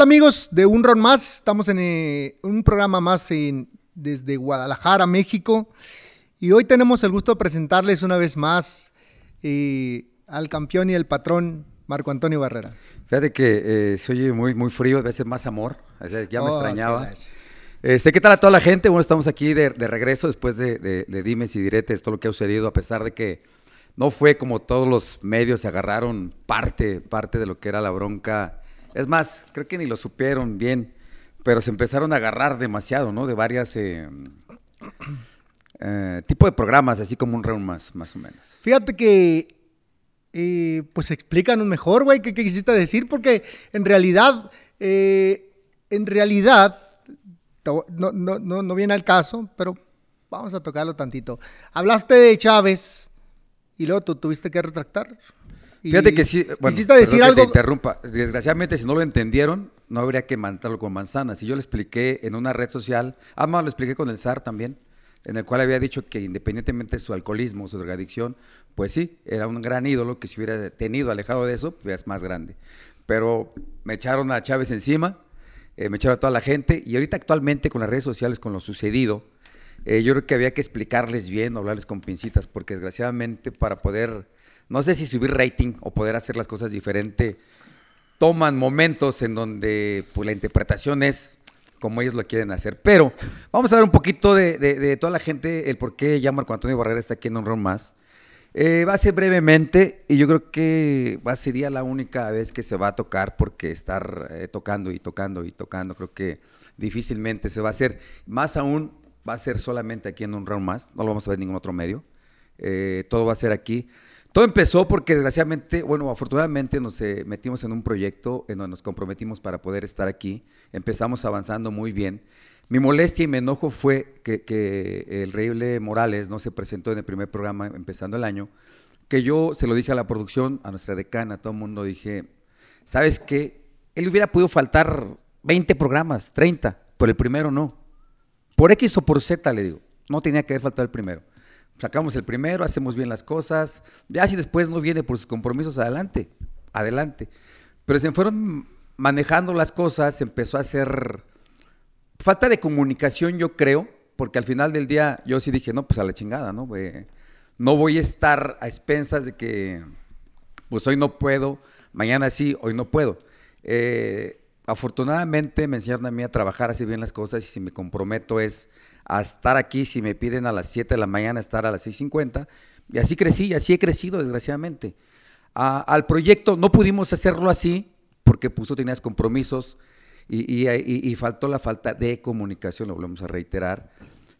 Amigos de Un Ron Más, estamos en eh, un programa más desde Guadalajara, México. Y hoy tenemos el gusto de presentarles una vez más eh, al campeón y el patrón Marco Antonio Barrera. Fíjate que eh, se oye muy, muy frío, debe ser más amor, ya me oh, extrañaba. Este, ¿Qué tal a toda la gente? Bueno, estamos aquí de, regreso después de, de, dimes y diretes, todo lo que ha sucedido, a pesar de que no fue como todos los medios se agarraron parte, parte de lo que era la bronca es más, creo que ni lo supieron bien, pero se empezaron a agarrar demasiado, ¿no? De varias eh, eh tipos de programas, así como un round más, más o menos. Fíjate que, eh, pues explícanos mejor, güey, ¿qué, quisiste decir, porque en realidad, eh, en realidad, no, no, no, no viene al caso, pero vamos a tocarlo tantito. Hablaste de Chávez y luego tú tuviste que retractar. Fíjate que sí. Bueno, quisiste decir algo. te interrumpa. Desgraciadamente, si no lo entendieron, no habría que mandarlo con manzanas. Si yo le expliqué en una red social, además lo expliqué con el SAR también, en el cual había dicho que independientemente de su alcoholismo, su drogadicción, pues sí, era un gran ídolo que si hubiera tenido alejado de eso, pues es más grande. Pero me echaron a Chávez encima, eh, me echaron a toda la gente, y ahorita actualmente con las redes sociales, con lo sucedido, eh, yo creo que había que explicarles bien, hablarles con pincitas, porque desgraciadamente para poder no sé si subir rating o poder hacer las cosas diferente, toman momentos en donde pues, la interpretación es como ellos lo quieren hacer. Pero vamos a ver un poquito de, toda la gente, el por qué ya Marco Antonio Barrera está aquí en un round más. Eh, va a ser brevemente y yo creo que va, sería la única vez que se va a tocar porque estar eh, tocando y tocando y tocando, creo que difícilmente se va a hacer. Más aún, va a ser solamente aquí en un round más, no lo vamos a ver en ningún otro medio. Eh, todo va a ser aquí. Todo empezó porque desgraciadamente, bueno, afortunadamente nos eh, metimos en un proyecto en donde nos comprometimos para poder estar aquí. Empezamos avanzando muy bien. Mi molestia y mi enojo fue que, el Reíble Morales no se presentó en el primer programa empezando el año, que yo se lo dije a la producción, a nuestra decana, a todo el mundo, dije, ¿sabes qué? Él hubiera podido faltar 20 programas, 30, pero el primero no. Por X o por Z, le digo, no tenía que haber faltado el primero sacamos el primero, hacemos bien las cosas, ya si después no viene por sus compromisos, adelante, adelante. Pero se fueron manejando las cosas, empezó a hacer falta de comunicación, yo creo, porque al final del día yo sí dije, no, pues a la chingada, ¿no? no voy a estar a expensas de que, pues hoy no puedo, mañana sí, hoy no puedo. Eh, afortunadamente me enseñaron a mí a trabajar así bien las cosas y si me comprometo es a estar aquí, si me piden a las 7 de la mañana, estar a las 6.50. Y así crecí, y así he crecido, desgraciadamente. al proyecto no pudimos hacerlo así, porque puso tenías compromisos y, faltó la falta de comunicación, lo volvemos a reiterar.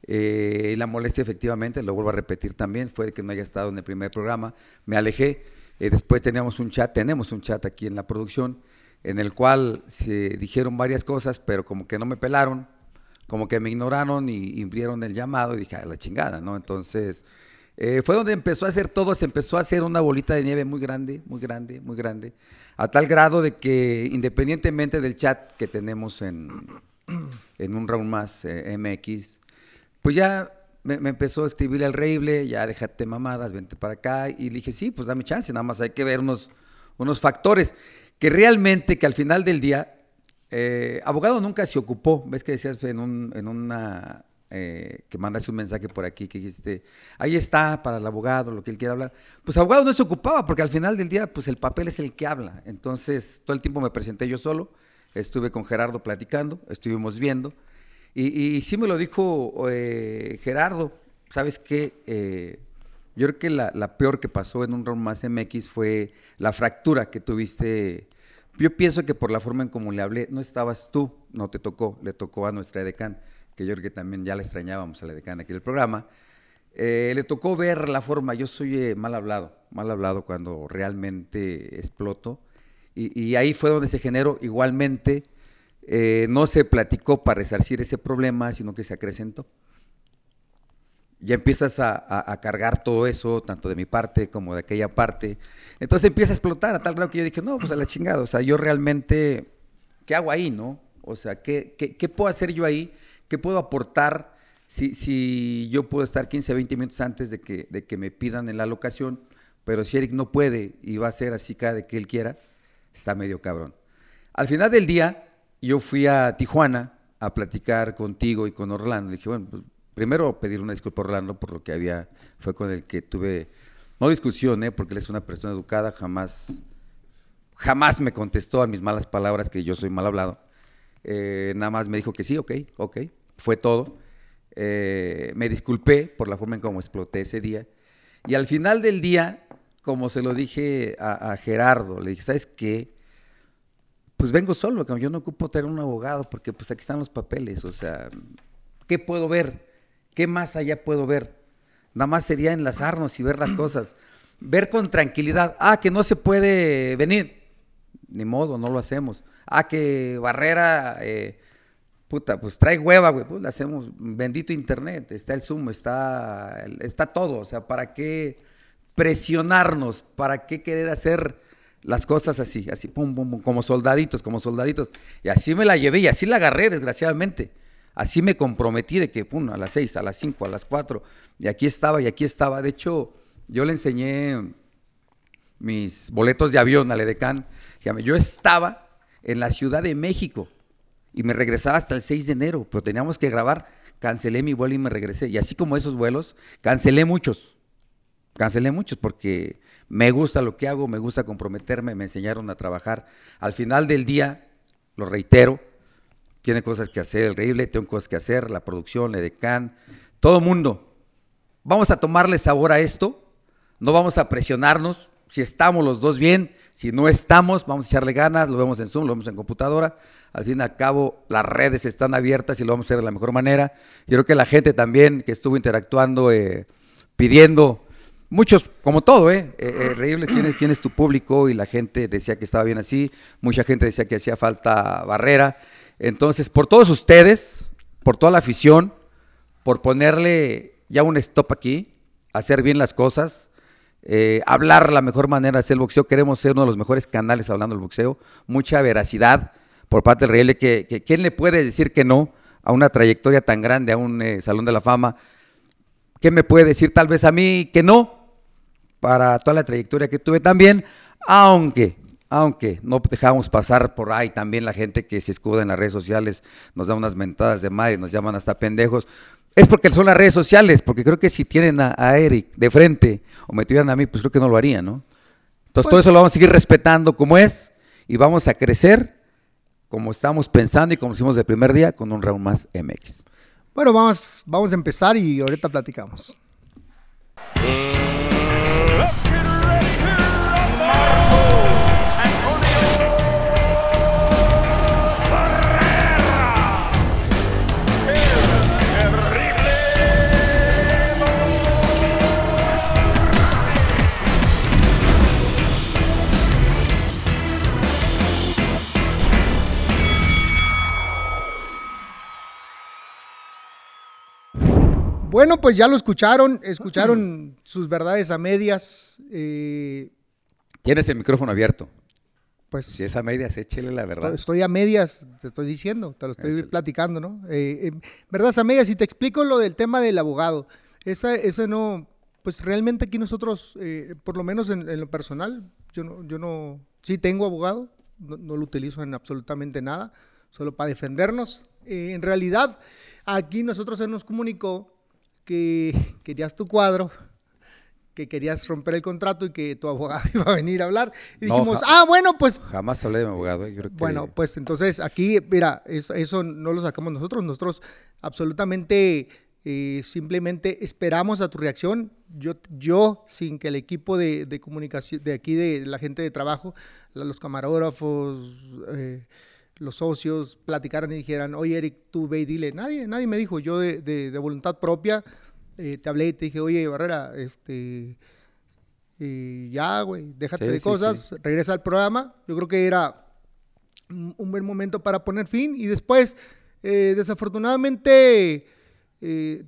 Eh, la molestia, efectivamente, lo vuelvo a repetir también, fue que no haya estado en el primer programa. Me alejé. Eh, después teníamos un chat, tenemos un chat aquí en la producción, en el cual se dijeron varias cosas, pero como que no me pelaron como que me ignoraron y, vieron el llamado y dije, a la chingada, ¿no? Entonces, eh, fue donde empezó a hacer todo, se empezó a hacer una bolita de nieve muy grande, muy grande, muy grande, a tal grado de que independientemente del chat que tenemos en, en un round más eh, MX, pues ya me, empezó a escribir el reible, ya déjate mamadas, vente para acá, y dije, sí, pues dame chance, nada más hay que ver unos, unos factores que realmente, que al final del día, eh, abogado nunca se ocupó, ves que decías en, un, una, eh, que mandaste un mensaje por aquí que dijiste, ahí está para el abogado, lo que él quiera hablar. Pues abogado no se ocupaba, porque al final del día, pues el papel es el que habla. Entonces, todo el tiempo me presenté yo solo, estuve con Gerardo platicando, estuvimos viendo, y, sí me lo dijo eh, Gerardo, ¿sabes qué? yo creo que la, la, peor que pasó en un round más MX fue la fractura que tuviste yo pienso que por la forma en cómo le hablé, no estabas tú, no te tocó, le tocó a nuestra decán, que yo creo que también ya la extrañábamos a la decán aquí del programa. Eh, le tocó ver la forma, yo soy eh, mal hablado, mal hablado cuando realmente exploto. Y, ahí fue donde se generó igualmente, eh, no se platicó para resarcir ese problema, sino que se acrecentó ya empiezas a, cargar todo eso, tanto de mi parte como de aquella parte. Entonces empieza a explotar a tal grado que yo dije, no, pues a la chingada, o sea, yo realmente, ¿qué hago ahí, no? O sea, ¿qué, qué, puedo hacer yo ahí? ¿Qué puedo aportar si, si yo puedo estar 15, 20 minutos antes de que, de que me pidan en la locación? Pero si Eric no puede y va a ser así cada de que él quiera, está medio cabrón. Al final del día, yo fui a Tijuana a platicar contigo y con Orlando. Dije, bueno, pues, primero pedir una disculpa a Orlando por lo que había, fue con el que tuve, no discusión, ¿eh? porque él es una persona educada, jamás, jamás me contestó a mis malas palabras que yo soy mal hablado. Eh, nada más me dijo que sí, ok, ok, fue todo. Eh, me disculpé por la forma en cómo exploté ese día. Y al final del día, como se lo dije a, a Gerardo, le dije, ¿sabes qué? pues vengo solo, yo no ocupo tener un abogado porque pues aquí están los papeles, o sea, ¿qué puedo ver? ¿Qué más allá puedo ver? Nada más sería enlazarnos y ver las cosas, ver con tranquilidad, ah, que no se puede venir, ni modo, no lo hacemos, ah, que Barrera, eh, puta, pues trae hueva, güey, pues lo hacemos, bendito internet, está el Zoom, está, está todo, o sea, ¿para qué presionarnos? ¿Para qué querer hacer las cosas así, así, pum, pum, pum, como soldaditos, como soldaditos. Y así me la llevé y así la agarré, desgraciadamente. Así me comprometí de que, pum, a las seis, a las cinco, a las cuatro, y aquí estaba, y aquí estaba. De hecho, yo le enseñé mis boletos de avión al Edecán. Yo estaba en la Ciudad de México y me regresaba hasta el 6 de enero, pero teníamos que grabar. Cancelé mi vuelo y me regresé. Y así como esos vuelos, cancelé muchos. Cancelé muchos porque me gusta lo que hago, me gusta comprometerme, me enseñaron a trabajar. Al final del día, lo reitero, tiene cosas que hacer el Reíble, tengo cosas que hacer, la producción, el Edecán, todo mundo. Vamos a tomarle sabor a esto, no vamos a presionarnos, si estamos los dos bien, si no estamos, vamos a echarle ganas, lo vemos en Zoom, lo vemos en computadora. Al fin y al cabo, las redes están abiertas y lo vamos a hacer de la mejor manera. Yo creo que la gente también que estuvo interactuando, eh, pidiendo Muchos, como todo, ¿eh? eh, eh tienes, tienes tu público y la gente decía que estaba bien así, mucha gente decía que hacía falta barrera. Entonces, por todos ustedes, por toda la afición, por ponerle ya un stop aquí, hacer bien las cosas, eh, hablar la mejor manera de hacer el boxeo, queremos ser uno de los mejores canales hablando del boxeo, mucha veracidad por parte del Rey, que, ¿quién le puede decir que no a una trayectoria tan grande, a un eh, Salón de la Fama? ¿Qué me puede decir tal vez a mí que no? para toda la trayectoria que tuve también, aunque, aunque no dejamos pasar por ahí también la gente que se escuda en las redes sociales, nos da unas mentadas de madre, nos llaman hasta pendejos. Es porque son las redes sociales, porque creo que si tienen a, Eric de frente o me tuvieran a mí, pues creo que no lo harían, ¿no? Entonces todo pues eso lo vamos a seguir respetando como es y vamos a crecer como estamos pensando y como hicimos el primer día con un round más MX. Bueno, vamos, vamos a empezar y ahorita platicamos. Bueno, pues ya lo escucharon, escucharon sus verdades a medias. Eh, Tienes el micrófono abierto. Pues, si es a medias, échele la verdad. Estoy a medias, te estoy diciendo, te lo estoy platicando, ¿no? Eh, eh, verdad a medias, y te explico lo del tema del abogado. Esa, eso no, pues realmente aquí nosotros, por lo menos en, lo personal, yo no, yo no, sí tengo abogado, no, lo utilizo en absolutamente nada, solo para defendernos. en realidad, aquí nosotros se nos comunicó que querías tu cuadro, que querías romper el contrato y que tu abogado iba a venir a hablar. Y dijimos, ah, bueno, pues... Jamás hablé de mi abogado. ¿eh? Bueno, pues entonces aquí, mira, eso, no lo sacamos nosotros. Nosotros absolutamente eh, simplemente esperamos a tu reacción. Yo, yo sin que el equipo de, comunicación, de aquí, de, la gente de trabajo, los camarógrafos... Eh, los socios platicaran y dijeran, oye Eric, tú ve y dile, nadie, nadie me dijo, yo de, voluntad propia eh, te hablé y te dije, oye Barrera, este, eh, ya, güey, déjate de cosas, regresa al programa. Yo creo que era un, buen momento para poner fin. Y después, eh, desafortunadamente,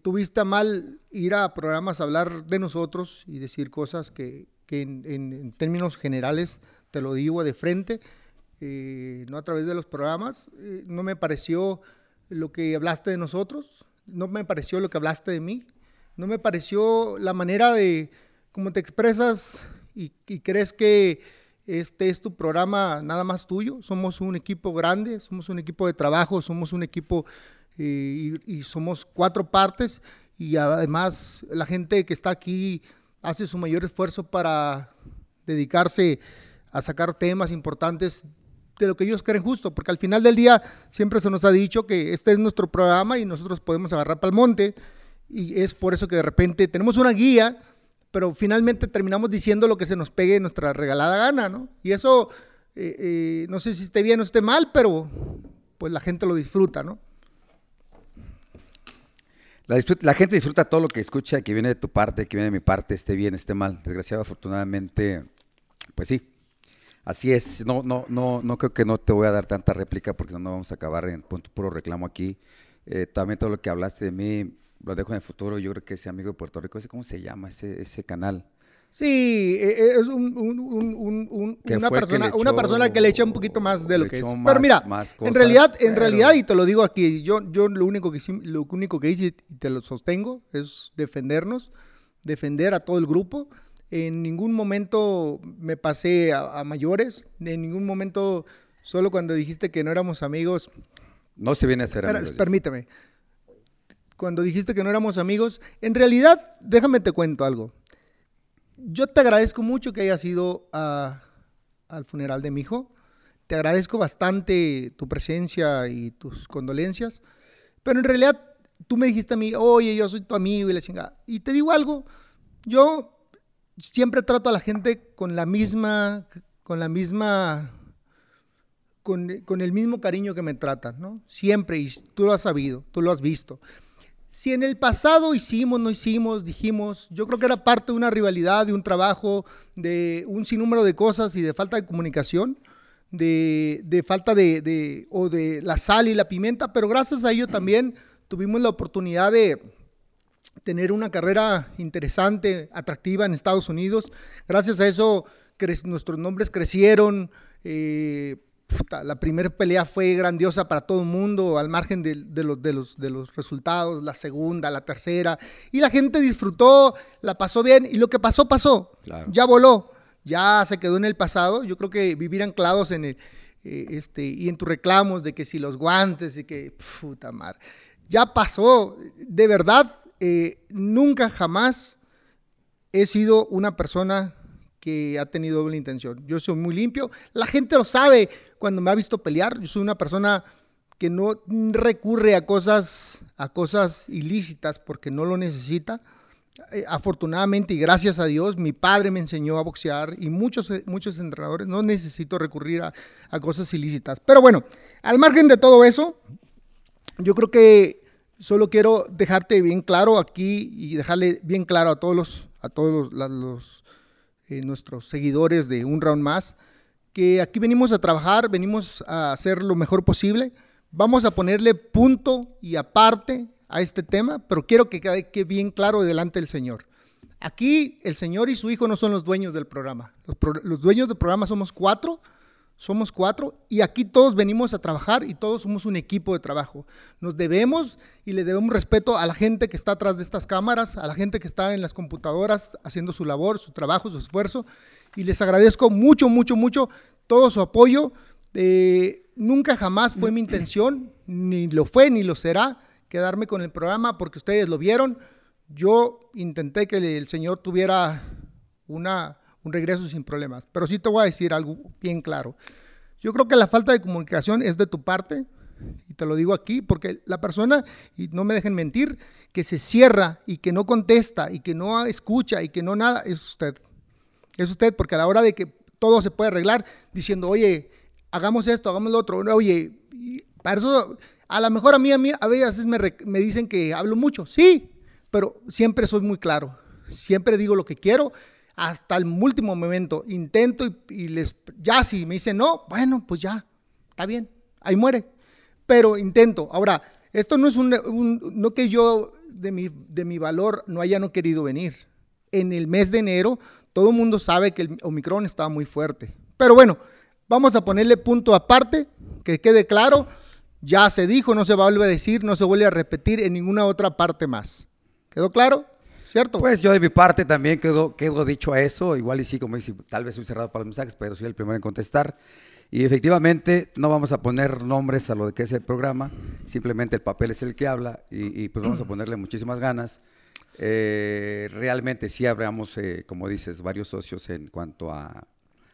tuviste a mal ir a programas a hablar de nosotros y decir cosas que, en términos generales, te lo digo de frente, eh, no a través de los programas. Eh, no me pareció lo que hablaste de nosotros, no me pareció lo que hablaste de mí, no me pareció la manera de cómo te expresas y, crees que Este es tu programa nada más tuyo. Somos un equipo grande, somos un equipo de trabajo, somos un equipo eh, y, y, somos cuatro partes. Y además la gente que está aquí hace su mayor esfuerzo para dedicarse a sacar temas importantes de lo que ellos creen justo, porque al final del día siempre se nos ha dicho que este es nuestro programa y nosotros podemos agarrar para el monte y es por eso que de repente tenemos una guía, pero finalmente terminamos diciendo lo que se nos pegue nuestra regalada gana, ¿no? Y eso, eh, eh, no sé si esté bien o esté mal, pero pues la gente lo disfruta, ¿no? La, gente disfruta todo lo que escucha, que viene de tu parte, que viene de mi parte, esté bien, esté mal. Desgraciadamente, afortunadamente, pues sí, Así es, no, no, no, no creo que no te voy a dar tanta réplica porque no vamos a acabar en punto puro reclamo aquí. Eh, también todo lo que hablaste de mí lo dejo en el futuro. Yo creo que ese amigo de Puerto Rico, ¿cómo se llama ese, ese canal? Sí, e, e, es un, una, persona, una persona que le echa un poquito más de lo que es. Pero mira, en realidad, en realidad, y te lo digo aquí, yo, yo lo único que lo único que hice y te lo sostengo es defendernos, defender a todo el grupo. En ningún momento me pasé a, mayores, en ningún momento, solo cuando dijiste que no éramos amigos. No se viene a ser amigos. Permíteme. Cuando dijiste que no éramos amigos, en realidad, déjame te cuento algo. Yo te agradezco mucho que hayas ido al funeral de mi hijo. Te agradezco bastante tu presencia y tus condolencias. Pero en realidad, tú me dijiste a mí, oye, yo soy tu amigo y la chingada. Y te digo algo, yo siempre trato a la gente con la misma, con la misma, con, el mismo cariño que me tratan, ¿no? Siempre, y tú lo has sabido, tú lo has visto. Si en el pasado hicimos, no hicimos, dijimos, yo creo que era parte de una rivalidad, de un trabajo, de un sinnúmero de cosas y de falta de comunicación, de, falta de, de, o de la sal y la pimienta, pero gracias a ello también tuvimos la oportunidad de, tener una carrera interesante, atractiva en Estados Unidos. Gracias a eso nuestros nombres crecieron. Eh, la primera pelea fue grandiosa para todo el mundo, al margen de, los, de, los, de los resultados, la segunda, la tercera. Y la gente disfrutó, la pasó bien. Y lo que pasó, pasó. Ya voló. Ya se quedó en el pasado. Yo creo que vivir anclados en el, eh, este, y en tus reclamos de que si los guantes y que, puta madre. Ya pasó. De verdad, eh, nunca jamás he sido una persona que ha tenido doble intención. Yo soy muy limpio. La gente lo sabe cuando me ha visto pelear. Yo soy una persona que no recurre a cosas, a cosas ilícitas porque no lo necesita. Eh, afortunadamente y gracias a Dios, mi padre me enseñó a boxear y muchos, muchos entrenadores no necesito recurrir a cosas ilícitas. Pero bueno, al margen de todo eso, yo creo que solo quiero dejarte bien claro aquí y dejarle bien claro a todos los, a todos los, eh, nuestros seguidores de Un Round Más, que aquí venimos a trabajar, venimos a hacer lo mejor posible. Vamos a ponerle punto y aparte a este tema, pero quiero que quede bien claro delante del Señor. Aquí el Señor y su Hijo no son los dueños del programa. Los, los dueños del programa somos cuatro somos cuatro y aquí todos venimos a trabajar y todos somos un equipo de trabajo. Nos debemos y le debemos respeto a la gente que está atrás de estas cámaras, a la gente que está en las computadoras haciendo su labor, su trabajo, su esfuerzo. Y les agradezco mucho, mucho, mucho todo su apoyo. Eh, nunca jamás fue mi intención, ni lo fue, ni lo será, quedarme con el programa porque ustedes lo vieron. Yo intenté que el Señor tuviera una un regreso sin problemas. Pero sí te voy a decir algo bien claro. Yo creo que la falta de comunicación es de tu parte, y te lo digo aquí, porque la persona, y no me dejen mentir, que se cierra y que no contesta y que no escucha y que no nada, es usted. Es usted, porque a la hora de que todo se puede arreglar diciendo, oye, hagamos esto, hagamos lo otro, oye, para eso, a lo mejor a mí, a mí a veces me, me dicen que hablo mucho, sí, pero siempre soy muy claro, siempre digo lo que quiero hasta el último momento. Intento y, les, ya si me dicen no, bueno, pues ya, está bien, ahí muere. Pero intento. Ahora, esto no es un, no que yo de mi, de mi valor no haya no querido venir. En el mes de enero, todo el mundo sabe que el Omicron estaba muy fuerte. Pero bueno, vamos a ponerle punto aparte, que quede claro. Ya se dijo, no se volver a decir, no se vuelve a repetir en ninguna otra parte más. ¿Quedó claro? ¿Cierto? Pues yo de mi parte también quedo, quedo dicho a eso, igual y sí, como dice, tal vez soy cerrado para los mensajes, pero soy el primero en contestar. Y efectivamente no vamos a poner nombres a lo que es el programa, simplemente el papel es el que habla y, pues vamos a ponerle muchísimas ganas. Eh, realmente sí habríamos, eh, como dices, varios socios en cuanto a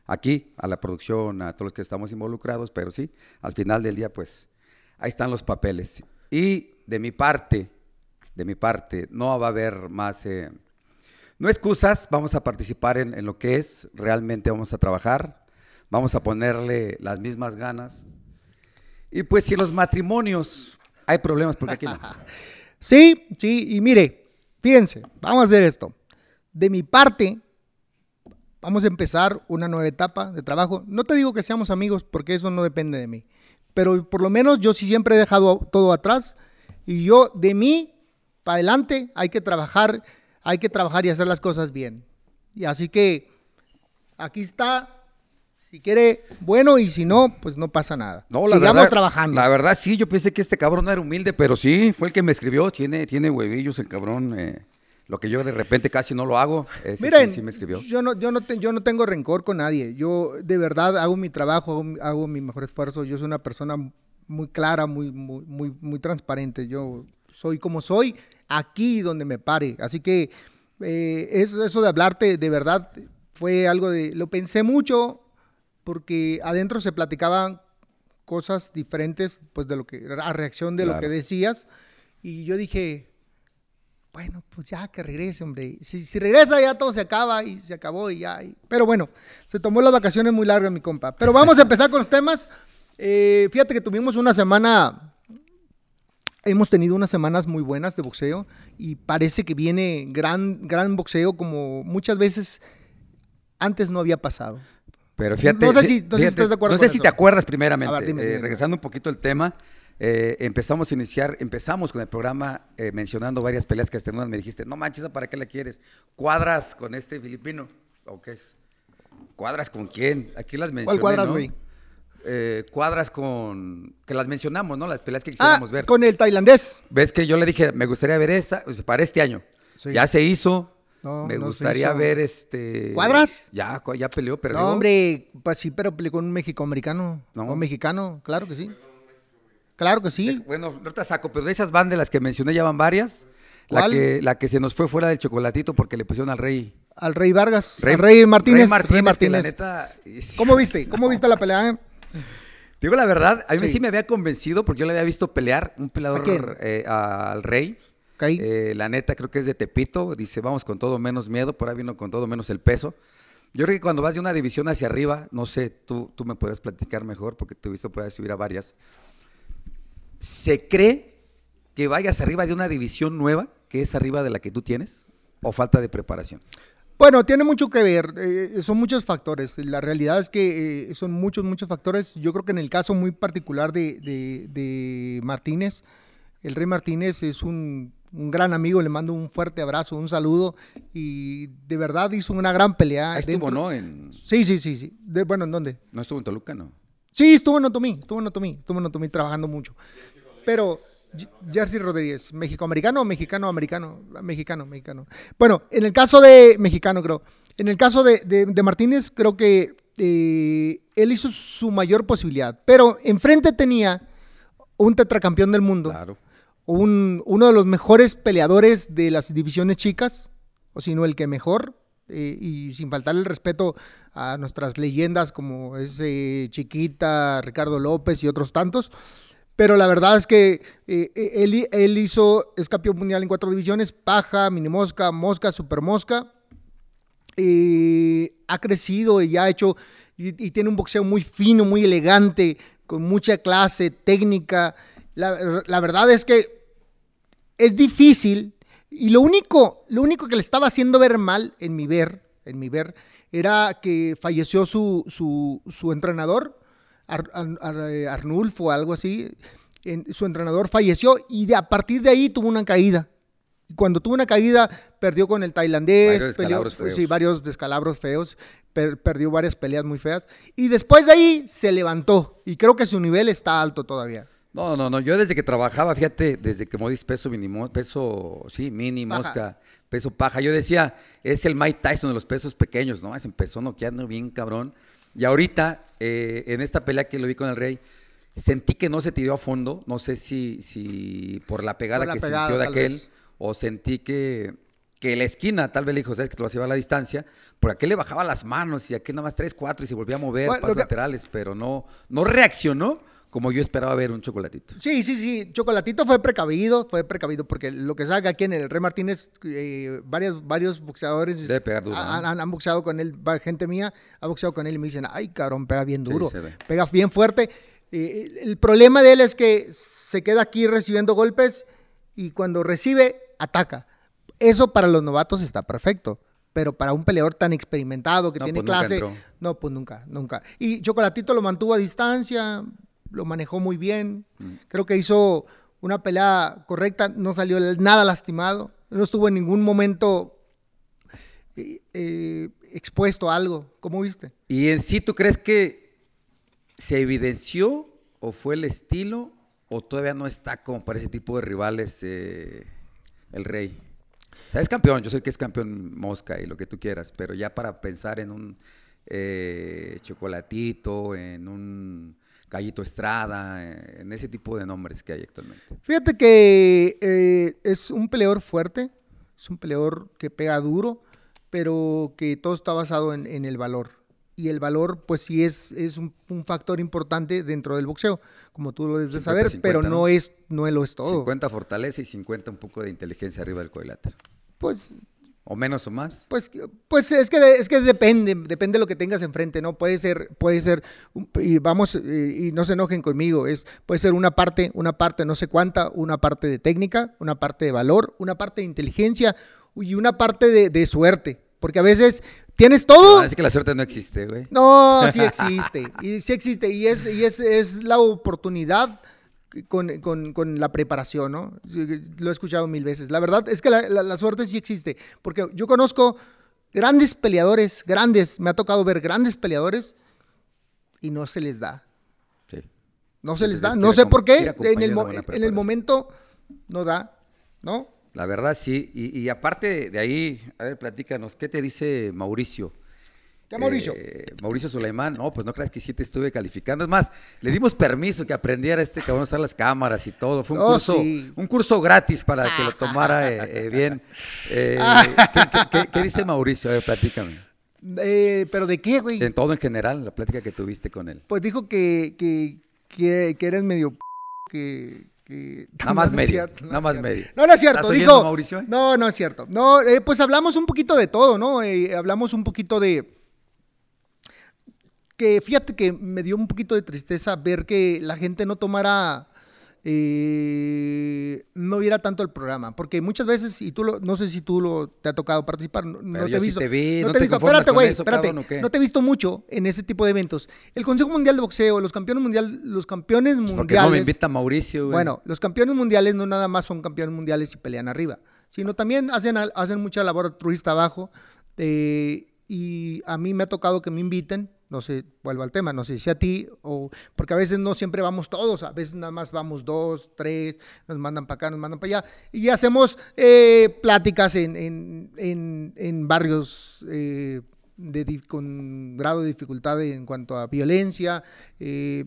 aquí, a la producción, a todos los que estamos involucrados, pero sí, al final del día, pues ahí están los papeles. Y de mi parte, de mi parte, no va a haber más, eh, no excusas, vamos a participar en, en lo que es, realmente vamos a trabajar vamos a ponerle las mismas ganas. Y pues si en los matrimonios hay problemas, porque aquí no. Sí, sí, y mire, fíjense, vamos a hacer esto. De mi parte, vamos a empezar una nueva etapa de trabajo. No te digo que seamos amigos, porque eso no depende de mí. Pero por lo menos yo sí siempre he dejado todo atrás. Y yo, de mí, para adelante, hay que trabajar, hay que trabajar y hacer las cosas bien. Y así que aquí está si quiere, bueno, y si no, pues no pasa nada. No, la Sigamos verdad, trabajando. La verdad, sí, yo pensé que este cabrón era humilde, pero sí, fue el que me escribió. Tiene, tiene huevillos el cabrón. Eh, lo que yo de repente casi no lo hago. Miren, sí, me escribió. Yo no, yo, no yo no tengo rencor con nadie. Yo de verdad hago mi trabajo, hago, mi mejor esfuerzo. Yo soy una persona muy clara, muy, muy, muy, muy transparente. Yo soy como soy aquí donde me pare. Así que eh, eso, eso de hablarte de verdad fue algo de. Lo pensé mucho porque adentro se platicaban cosas diferentes, pues de lo que, a reacción de lo que decías, y yo dije, bueno, pues ya que regrese, hombre. Si, regresa ya todo se acaba y se acabó y ya. pero bueno, se tomó las vacaciones muy largas, mi compa. Pero vamos a empezar con los temas. Eh, fíjate que tuvimos una semana, hemos tenido unas semanas muy buenas de boxeo y parece que viene gran, gran boxeo como muchas veces antes no había pasado. Pero fíjate, no sé si, te acuerdas primeramente, eh, regresando un poquito al tema, eh, empezamos a iniciar, empezamos con el programa eh, mencionando varias peleas que hasta me dijiste, no manches, ¿para qué la quieres? ¿Cuadras con este filipino? ¿O qué es? ¿Cuadras con quién? Aquí las mencioné, ¿Cuál cuadras, güey? Cuadras con... que las mencionamos, ¿no? Las peleas que quisiéramos ah, ver. con el tailandés. ¿Ves que yo le dije, me gustaría ver esa, para este año? Ya se hizo, me gustaría ver este. ¿Cuadras? Ya, ya peleó, pero. No, hombre, pues sí, pero peleó con un México-americano. No. Un mexicano, claro que sí. Claro que sí. bueno, no te saco, pero de esas van de las que mencioné ya van varias. La que, la que se nos fue fuera del chocolatito porque le pusieron al rey. Al rey Vargas. Rey, al rey Martínez. Rey Martínez. neta, ¿Cómo viste? ¿Cómo viste la pelea? Digo la verdad, a mí sí. me había convencido porque yo le había visto pelear un peleador eh, al rey. Eh, la neta creo que es de Tepito, dice vamos con todo menos miedo, por ahí vino con todo menos el peso. Yo creo que cuando vas de una división hacia arriba, no sé, tú, tú me podrás platicar mejor porque te he visto por ahí subir a varias. ¿Se cree que vayas arriba de una división nueva que es arriba de la que tú tienes o falta de preparación? Bueno, tiene mucho que ver, eh, son muchos factores. La realidad es que eh, son muchos, muchos factores. Yo creo que en el caso muy particular de, de Martínez, el Rey Martínez es un un gran amigo, le mando un fuerte abrazo, un saludo y de verdad hizo una gran pelea. Ahí estuvo, ¿no? Sí, sí, sí, sí. bueno, ¿en dónde? ¿No estuvo en Toluca, no? Sí, estuvo en Otomí, estuvo en Otomí, estuvo en Otomí trabajando mucho. Pero Jersey Rodríguez, ¿México-americano o mexicano-americano? Mexicano, mexicano. Bueno, en el caso de mexicano, creo. En el caso de, Martínez, creo que eh, él hizo su mayor posibilidad. Pero enfrente tenía un tetracampeón del mundo. Claro uno de los mejores peleadores de las divisiones chicas, o si no el que mejor, eh, y sin faltar el respeto a nuestras leyendas como es Chiquita, Ricardo López y otros tantos. Pero la verdad es que eh, él, él, hizo, es campeón mundial en cuatro divisiones, paja, mini mosca, mosca, super mosca. ha crecido y ha hecho, y, tiene un boxeo muy fino, muy elegante, con mucha clase, técnica. La, la verdad es que es difícil y lo único, lo único que le estaba haciendo ver mal en mi ver, en mi ver, era que falleció su, su, entrenador, Arnulfo o algo así. su entrenador falleció y de, a partir de ahí tuvo una caída. Cuando tuvo una caída, perdió con el tailandés, varios descalabros feos. Sí, varios descalabros feos, perdió varias peleas muy feas. Y después de ahí se levantó y creo que su nivel está alto todavía. No, no, no. Yo desde que trabajaba, fíjate, desde que modis peso mínimo, peso, sí, mini, Paja. mosca, peso paja. Yo decía, es el Mike Tyson de los pesos pequeños, ¿no? Se empezó noqueando bien cabrón. Y ahorita, eh, en esta pelea que lo vi con el Rey, sentí que no se tiró a fondo. No sé si, si por la pegada Por la que pegada, sintió de aquel, vez. o sentí que, que la esquina, tal vez le dijo, sabes que te lo hacía a la distancia, por aquel le bajaba las manos y aquel nada más tres, cuatro y se volvía a mover, Bueno, que- laterales, pero no, no reaccionó como yo esperaba ver un chocolatito. Sí, sí, sí. Chocolatito fue precavido, fue precavido porque lo que sabe aquí en el Rey Martínez, eh, varios, varios boxeadores Debe pegar duro, han, ¿no? han- han boxeado con él, gente mía ha boxeado con él y me dicen, ay, cabrón, pega bien Sí, duro, se ve. pega bien fuerte. Eh, el, problema de él es que se queda aquí recibiendo golpes y cuando recibe, ataca. Eso para los novatos está perfecto. Pero para un peleador tan experimentado que No, tiene pues clase, no, pues nunca, nunca. Y Chocolatito lo mantuvo a distancia, lo manejó muy bien. Mm. Creo que hizo una pelea correcta, no salió nada lastimado, no estuvo en ningún momento eh, eh, expuesto a algo. ¿Cómo viste? ¿Y en sí tú crees que se evidenció o fue el estilo o todavía no está como para ese tipo de rivales eh, el rey? O sea, es campeón, yo sé que es campeón mosca y lo que tú quieras, pero ya para pensar en un chocolatito, en un gallito estrada, eh, en ese tipo de nombres que hay actualmente. Fíjate que eh, es un peleador fuerte, es un peleador que pega duro, pero que todo está basado en, en el valor. Y el valor, pues sí es, es un, un factor importante dentro del boxeo, como tú lo debes de 50, saber, 50, pero no, ¿no? es, no lo es todo. 50 fortaleza y 50 un poco de inteligencia arriba del cuadrilátero. Pues O menos o más. Pues, pues es que es que depende, depende de lo que tengas enfrente, ¿no? Puede ser, puede ser, y vamos, eh, y no se enojen conmigo, es, puede ser una parte, una parte no sé cuánta, una parte de técnica, una parte de valor, una parte de inteligencia y una parte de, de suerte. Porque a veces tienes todo. Así que la suerte no existe, güey. No, sí existe. Y sí existe. Y es, y es, es la oportunidad con, con- con la preparación, ¿no? Lo he escuchado mil veces. La verdad es que la, la- la suerte sí existe. Porque yo conozco grandes peleadores, grandes. Me ha tocado ver grandes peleadores y no se les da. Sí. No se les da. No sé por qué. En el, en el momento no da, ¿no? La verdad sí. Y, y aparte de ahí, a ver, platícanos, ¿qué te dice Mauricio? ¿Qué Mauricio? Eh, Mauricio Suleimán, no, pues no creas que sí te estuve calificando. Es más, le dimos permiso que aprendiera este cabrón a usar las cámaras y todo. Fue un, Oh, curso, sí. un curso gratis para que lo tomara eh, eh, bien. ¿qué, qué, qué- qué dice Mauricio? A ver, platícame. ¿Pero de qué, güey? En todo en general, la plática que tuviste con él. Pues dijo que, que, que, que eres medio p- que, que- Nada más medio, cierto, nada más medio. No, no es cierto. ¿Estás Dijo, oyendo, Mauricio? No, no es cierto. No, eh, pues hablamos un poquito de todo, ¿no? Eh, hablamos un poquito de que fíjate que me dio un poquito de tristeza ver que la gente no tomara eh, no viera tanto el programa, porque muchas veces, y tú lo, no sé si tú lo, te ha tocado participar, no, te he sí visto. te vi, no ¿no te he te visto, espérate, güey, espérate. cabrón? No te he visto mucho en ese tipo de eventos. El Consejo Mundial de Boxeo, los campeones mundial, los campeones Porque mundiales. no me invita Mauricio, güey. Bueno, los campeones mundiales no nada más son campeones mundiales y pelean arriba, sino también hacen, hacen mucha labor altruista abajo. eh, y a mí me ha tocado que me inviten, no sé, vuelvo al tema, no sé si a ti, o porque a veces no siempre vamos todos, a veces nada más vamos dos, tres, nos mandan para acá, nos mandan para allá, y hacemos eh, pláticas en, en- en- en barrios eh, de con grado de dificultad en cuanto a violencia, eh,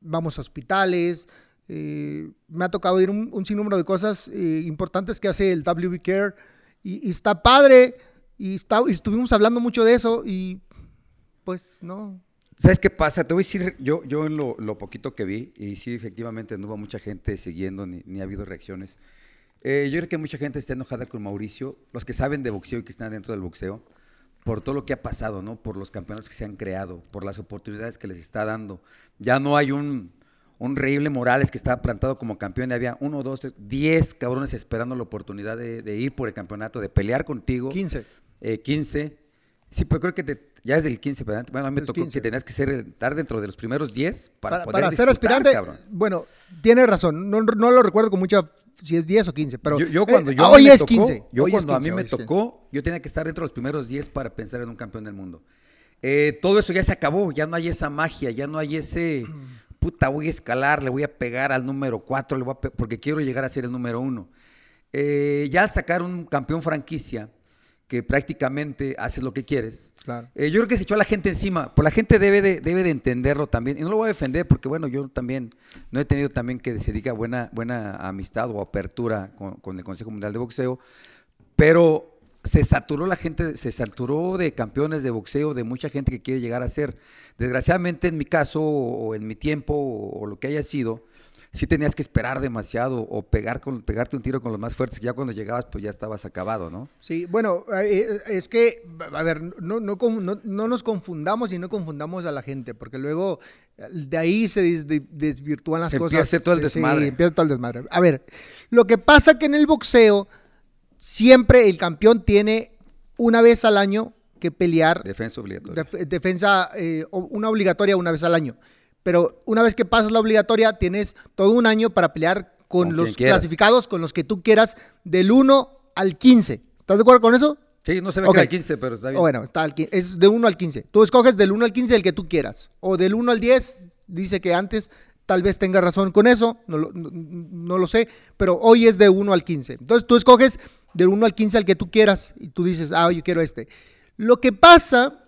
vamos a hospitales. me ha tocado ir un, un sinnúmero de cosas importantes que hace el WB Care y, y está padre y, está, y estuvimos hablando mucho de eso y pues no. ¿Sabes qué pasa? Te voy a decir, yo, yo en lo, lo poquito que vi, y sí, efectivamente no hubo mucha gente siguiendo, ni, ni ha habido reacciones. Eh, yo creo que mucha gente está enojada con Mauricio, los que saben de boxeo y que están dentro del boxeo, por todo lo que ha pasado, ¿no? Por los campeonatos que se han creado, por las oportunidades que les está dando. Ya no hay un, un Reíble Morales que estaba plantado como campeón y había uno, dos, tres, diez cabrones esperando la oportunidad de, de ir por el campeonato, de pelear contigo. 15. Eh, 15. Sí, pero creo que te- ya es del 15 para adelante. Bueno, a mí me tocó 15. que tenías que ser, estar dentro de los primeros 10 para, Para, poder para ser aspirante, cabrón. bueno, tienes razón, no, no lo recuerdo con mucha, si es 10 o 15, pero yo, yo eh, cuando yo a mí hoy me es tocó, 15. yo hoy cuando a 15, mí me hoy es 15. tocó, yo tenía que estar dentro de los primeros 10 para pensar en un campeón del mundo. Eh, todo eso ya se acabó, ya no hay esa magia, ya no hay ese puta, voy a escalar, le voy a pegar al número 4, le voy a pe- porque quiero llegar a ser el número 1. ya al sacar un campeón franquicia, que prácticamente haces lo que quieres, Claro. eh, yo creo que se echó a la gente encima, pues la gente debe de, debe de entenderlo también, y no lo voy a defender porque bueno, yo también no he tenido también que se diga buena, buena amistad o apertura con, con el Consejo Mundial de Boxeo, pero se saturó la gente, se saturó de campeones de boxeo, de mucha gente que quiere llegar a ser. Desgraciadamente en mi caso o, en mi tiempo o, o lo que haya sido, sí tenías que esperar demasiado o pegar con, pegarte un tiro con los más fuertes, que ya cuando llegabas pues ya estabas acabado, ¿no? Sí, bueno, eh, es que, a ver, no, no, no- no nos confundamos y no confundamos a la gente, porque luego eh, de ahí se des- de- desvirtúan las Se cosas. empieza todo el Sí, sí, desmadre. empieza todo el desmadre. A ver, lo que pasa que en el boxeo siempre el campeón tiene una vez al año que pelear Defensa obligatoria. def- defensa, eh, una obligatoria una vez al año. Pero una vez que pasas la obligatoria, tienes todo un año para pelear con, Con los clasificados, con los que tú quieras, del 1 al 15. ¿Estás de acuerdo con eso? Sí, no se ve Ok. que el 15, pero está bien. O bueno, está al es de 1 al 15. Tú escoges del 1 al 15 el que tú quieras. O del 1 al 10, dice que antes tal vez tenga razón con eso, no lo, no- no lo sé, pero hoy es de 1 al 15. Entonces tú escoges del 1 al 15 al que tú quieras y tú dices, ah, yo quiero este. Lo que pasa,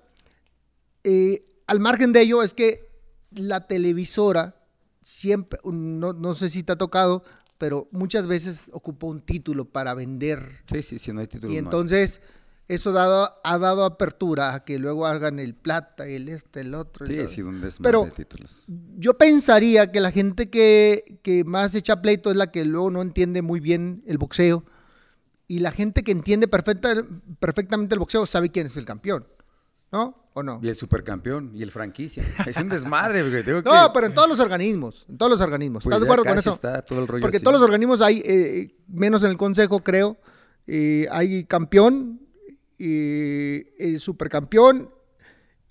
eh, al margen de ello, es que la televisora siempre, no, no sé si te ha tocado, pero muchas veces ocupa un título para vender Sí, sí, sí, no hay título. y entonces eso dado, ha dado apertura a que luego hagan el plata, el este, el otro. Sí, el- sí, un Pero de títulos. yo pensaría que la gente que, que más echa pleito es la que luego no entiende muy bien el boxeo. Y la gente que entiende perfecta, perfectamente el boxeo sabe quién es el campeón. ¿No? ¿O no? Y el supercampeón y el franquicia. Es un desmadre, porque tengo que... No, pero en todos los organismos. En todos los organismos. Pues ¿Estás de acuerdo con eso? está todo el rollo Porque así. todos los organismos hay, eh, menos en el consejo, creo, eh, hay campeón, eh, supercampeón,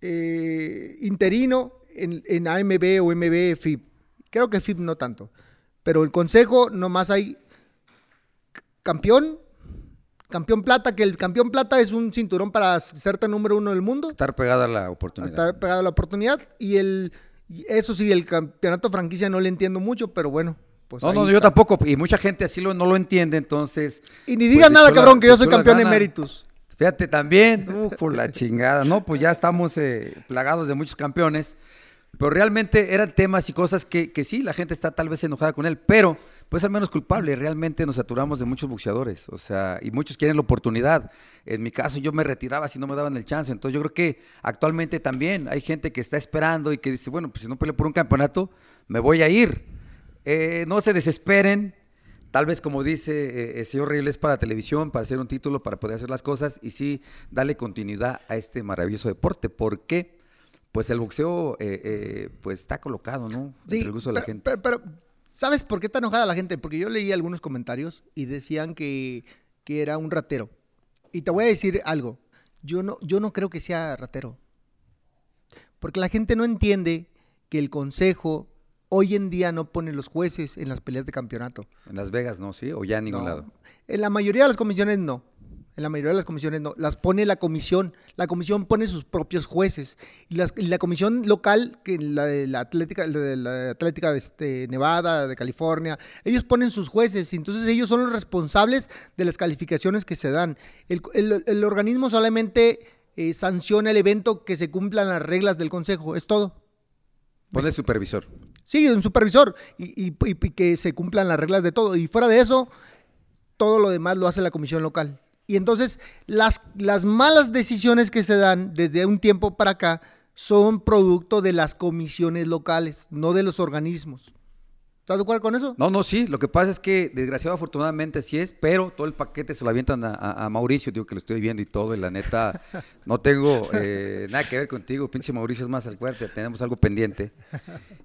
eh, interino en, en AMB o MB, FIB. Creo que FIB no tanto. Pero el consejo nomás hay campeón, campeón plata, que el campeón plata es un cinturón para serte número uno del mundo Estar pegada a la oportunidad. estar pegado a la oportunidad. Y el eso sí, el campeonato franquicia no le entiendo mucho, pero bueno. Pues no, no, yo tampoco. Y mucha gente así lo, no lo entiende, entonces... Y ni pues, digas se nada, la- cabrón, que yo soy campeón gana. eméritus. Fíjate también, uh, por la chingada, ¿no? Pues ya estamos eh, plagados de muchos campeones. Pero realmente eran temas y cosas que, que sí, la gente está tal vez enojada con él, pero pues al menos culpable. Realmente nos saturamos de muchos boxeadores, o sea, y muchos quieren la oportunidad. En mi caso, yo me retiraba si no me daban el chance. Entonces, yo creo que actualmente también hay gente que está esperando y que dice, bueno, pues si no peleo por un campeonato, me voy a ir. Eh, no se desesperen. Tal vez, como dice eh, el señor Riel, es para televisión, para hacer un título, para poder hacer las cosas y sí darle continuidad a este maravilloso deporte. Porque, pues, el boxeo, eh, eh, pues, está colocado, ¿no? Sí, Entre el gusto de la pero, gente. pero- pero, ¿sabes por qué está enojada la gente? Porque yo leí algunos comentarios y decían que, que era un ratero. Y te voy a decir algo. Yo no, yo no creo que sea ratero. Porque la gente no entiende que el consejo hoy en día no pone los jueces en las peleas de campeonato. En Las Vegas, ¿no? Sí, o ya en ningún No. lado. En la mayoría de las comisiones no. En la mayoría de las comisiones no. Las pone la comisión. La comisión pone sus propios jueces. Y, las- y la comisión local, que la de la Atlética, la de la Atlética de este, Nevada, de California, ellos ponen sus jueces. Y entonces ellos son los responsables de las calificaciones que se dan. El, el- el organismo solamente eh, sanciona el evento que se cumplan las reglas del consejo. Es todo. Pone supervisor. Sí, un supervisor y, y- y que se cumplan las reglas de todo. Y fuera de eso, todo lo demás lo hace la comisión local. Y entonces las, las malas decisiones que se dan desde un tiempo para acá son producto de las comisiones locales, no de los organismos. ¿Estás de acuerdo con eso? No, no, sí. Lo que pasa es que, desgraciado, afortunadamente sí es, pero todo el paquete se lo avientan a, a- a Mauricio, digo que lo estoy viendo y todo, y la neta, no tengo eh, nada que ver contigo, pinche Mauricio es más al fuerte, tenemos algo pendiente.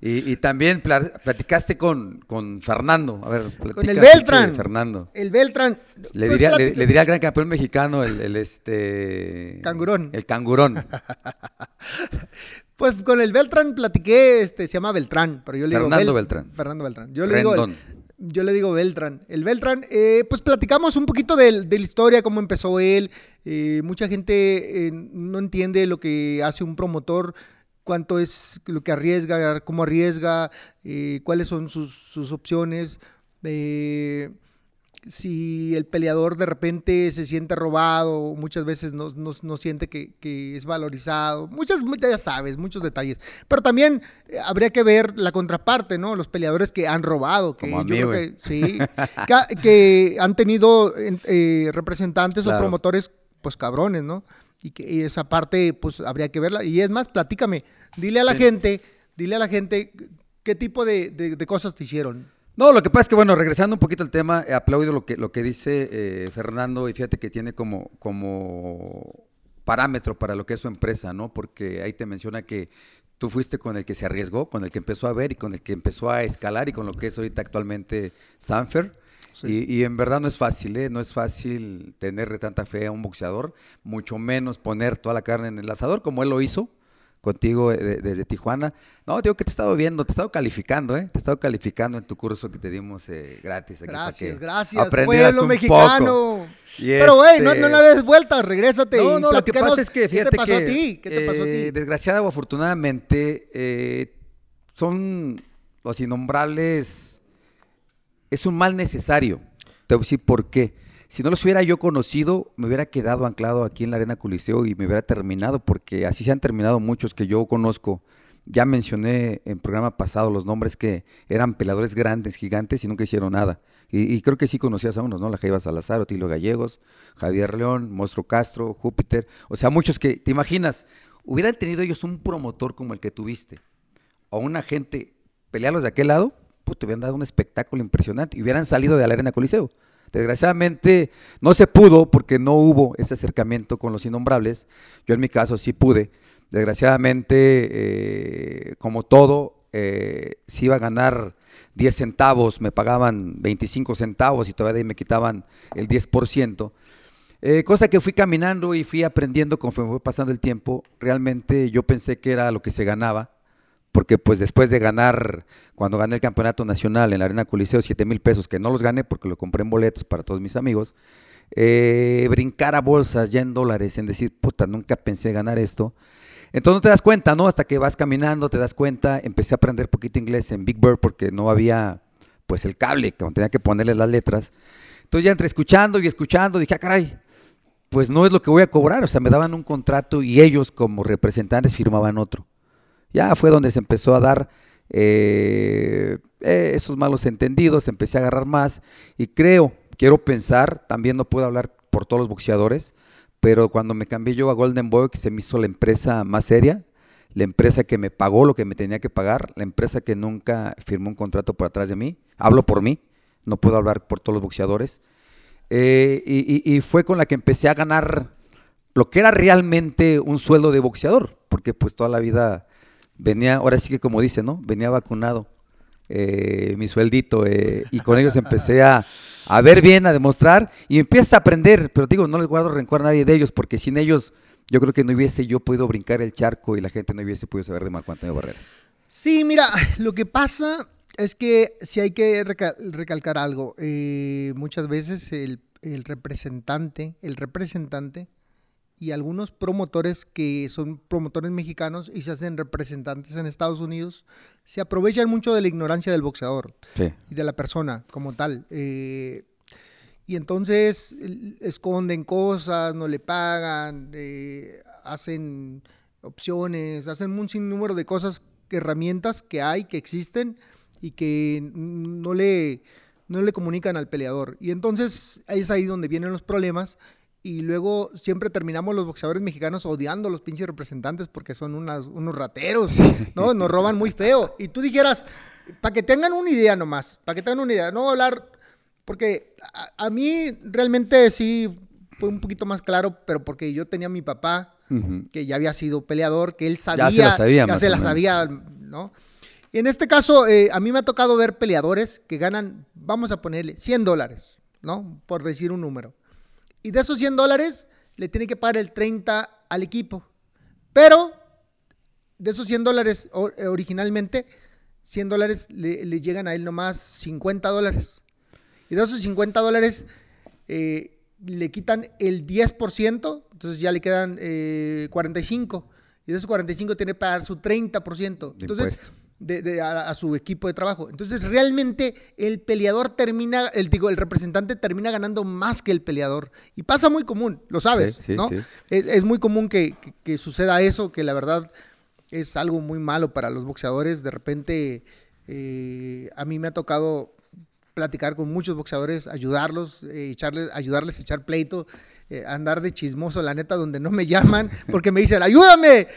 Y, y también pla- platicaste con, con Fernando, a ver, Con el Beltrán. Fernando. El Beltrán. Le pues, diría, le, platica- le diría al gran campeón mexicano, el, el, este... Cangurón. El cangurón. Pues con el Beltrán platiqué, este, se llama Beltrán, pero yo le digo Fernando Bel- Beltrán. Fernando Beltrán. Yo le digo, el- yo le digo Beltrán. El Beltrán, eh, pues platicamos un poquito del- de, la historia, cómo empezó él. Eh, mucha gente eh, no entiende lo que hace un promotor cuánto es lo que arriesga, cómo arriesga, eh, cuáles son sus, sus opciones. Eh, si el peleador de repente se siente robado, muchas veces no, no, siente que, es valorizado, muchas, ya sabes, muchos detalles. Pero también eh, habría que ver la contraparte, ¿no? Los peleadores que han robado, que yo creo que, sí, que, han tenido eh, representantes o promotores, pues cabrones, ¿no? Y que esa parte, pues habría que verla. Y es más, platícame, dile a la gente, dile a la gente qué tipo de, de cosas te hicieron. No, lo que pasa es que, bueno, regresando un poquito al tema, he aplaudo lo que, lo que dice eh, Fernando y fíjate que tiene como, como parámetro para lo que es su empresa, ¿no? Porque ahí te menciona que tú fuiste con el que se arriesgó, con el que empezó a ver y con el que empezó a escalar y con lo que es ahorita actualmente Sanfer. Y, y, en verdad no es fácil, ¿eh? No es fácil tenerle tanta fe a un boxeador, mucho menos poner toda la carne en el asador como él lo hizo contigo eh, desde Tijuana. No, digo que te he estado viendo, te he estado calificando, ¿eh? Te he estado calificando en tu curso que te dimos eh, gratis. Aquí gracias, gracias, pueblo mexicano. Pero, güey, no, no, la des vuelta, regrésate. No, no, lo que pasa es que, fíjate ¿Qué te pasó a ti? ¿Qué te pasó a ti? Eh, desgraciada o afortunadamente, son los innombrables, es un mal necesario. Te voy a decir por qué si no los hubiera yo conocido, me hubiera quedado anclado aquí en la Arena Coliseo y me hubiera terminado, porque así se han terminado muchos que yo conozco. Ya mencioné en programa pasado los nombres que eran peladores grandes, gigantes y nunca hicieron nada. Y, creo que sí conocías a unos, ¿no? La Jaiba Salazar, Otilo Gallegos, Javier León, Monstruo Castro, Júpiter. O sea, muchos que, te imaginas, hubieran tenido ellos un promotor como el que tuviste, o un agente, pelearlos de aquel lado, pues te hubieran dado un espectáculo impresionante y hubieran salido de la Arena Coliseo. Desgraciadamente no se pudo porque no hubo ese acercamiento con los innombrables. Yo en mi caso sí pude. Desgraciadamente, eh, como todo, eh, si iba a ganar 10 centavos, me pagaban 25 centavos y todavía me quitaban el 10%. Eh, cosa que fui caminando y fui aprendiendo conforme fue pasando el tiempo. Realmente yo pensé que era lo que se ganaba porque pues después de ganar, cuando gané el campeonato nacional en la Arena Coliseo, 7 mil pesos, que no los gané porque lo compré en boletos para todos mis amigos, eh, brincar a bolsas ya en dólares, en decir, puta, nunca pensé ganar esto. Entonces no te das cuenta, ¿no? Hasta que vas caminando, te das cuenta, empecé a aprender poquito inglés en Big Bird porque no había pues el cable, que tenía que ponerle las letras. Entonces ya entre escuchando y escuchando, dije, ah, caray, pues no es lo que voy a cobrar, o sea, me daban un contrato y ellos como representantes firmaban otro. Ya fue donde se empezó a dar eh, eh, esos malos entendidos, empecé a agarrar más y creo, quiero pensar, también no puedo hablar por todos los boxeadores, pero cuando me cambié yo a Golden Boy, que se me hizo la empresa más seria, la empresa que me pagó lo que me tenía que pagar, la empresa que nunca firmó un contrato por atrás de mí, hablo por mí, no puedo hablar por todos los boxeadores, eh, y, fue con la que empecé a ganar lo que era realmente un sueldo de boxeador, porque pues toda la vida venía, ahora sí que como dice, ¿no? Venía vacunado eh, mi sueldito eh, y con ellos empecé a, ver bien, a demostrar y empiezas a aprender, pero digo, no les guardo rencor a nadie de ellos porque sin ellos yo creo que no hubiese yo podido brincar el charco y la gente no hubiese podido saber de Marco Antonio Barrera. Sí, mira, lo que pasa es que si hay que recalcar algo. Eh, muchas veces el, el representante, el representante y algunos promotores que son promotores mexicanos y se hacen representantes en Estados Unidos, se aprovechan mucho de la ignorancia del boxeador y de la persona como tal. Eh, y entonces esconden cosas, no le pagan, eh, hacen opciones, hacen un sinnúmero de cosas, herramientas que hay, que existen y que no le, no le comunican al peleador. Y entonces es ahí donde vienen los problemas y luego siempre terminamos los boxeadores mexicanos odiando a los pinches representantes porque son unos rateros, ¿no? Nos roban muy feo. Y tú dijeras, para que tengan una idea nomás, para que tengan una idea, no voy a hablar, porque a, mí realmente sí fue un poquito más claro, pero porque yo tenía a mi papá, que ya había sido peleador, que él sabía, ya se la sabía, ya se la sabía ¿no? Y en este caso, eh, a mí me ha tocado ver peleadores que ganan, vamos a ponerle, 100 dólares, ¿no? Por decir un número. Y de esos 100 dólares le tiene que pagar el 30 al equipo. Pero de esos 100 dólares eh, originalmente, 100 dólares le, llegan a él nomás 50 dólares. Y de esos 50 dólares eh, le quitan el 10%, entonces ya le quedan 45. Eh, y de esos 45 tiene que pagar su 30%. De Entonces, impuesto. De, de- a, a su equipo de trabajo. Entonces, realmente el peleador termina, el, digo, el representante termina ganando más que el peleador. Y pasa muy común, lo sabes, Sí, sí, ¿no? sí. Es, es muy común que, que- que suceda eso, que la verdad es algo muy malo para los boxeadores. De repente, eh, a mí me ha tocado platicar con muchos boxeadores, ayudarlos, eh, echarles, ayudarles a echar pleito, eh, andar de chismoso, la neta, donde no me llaman, porque me dicen, ayúdame.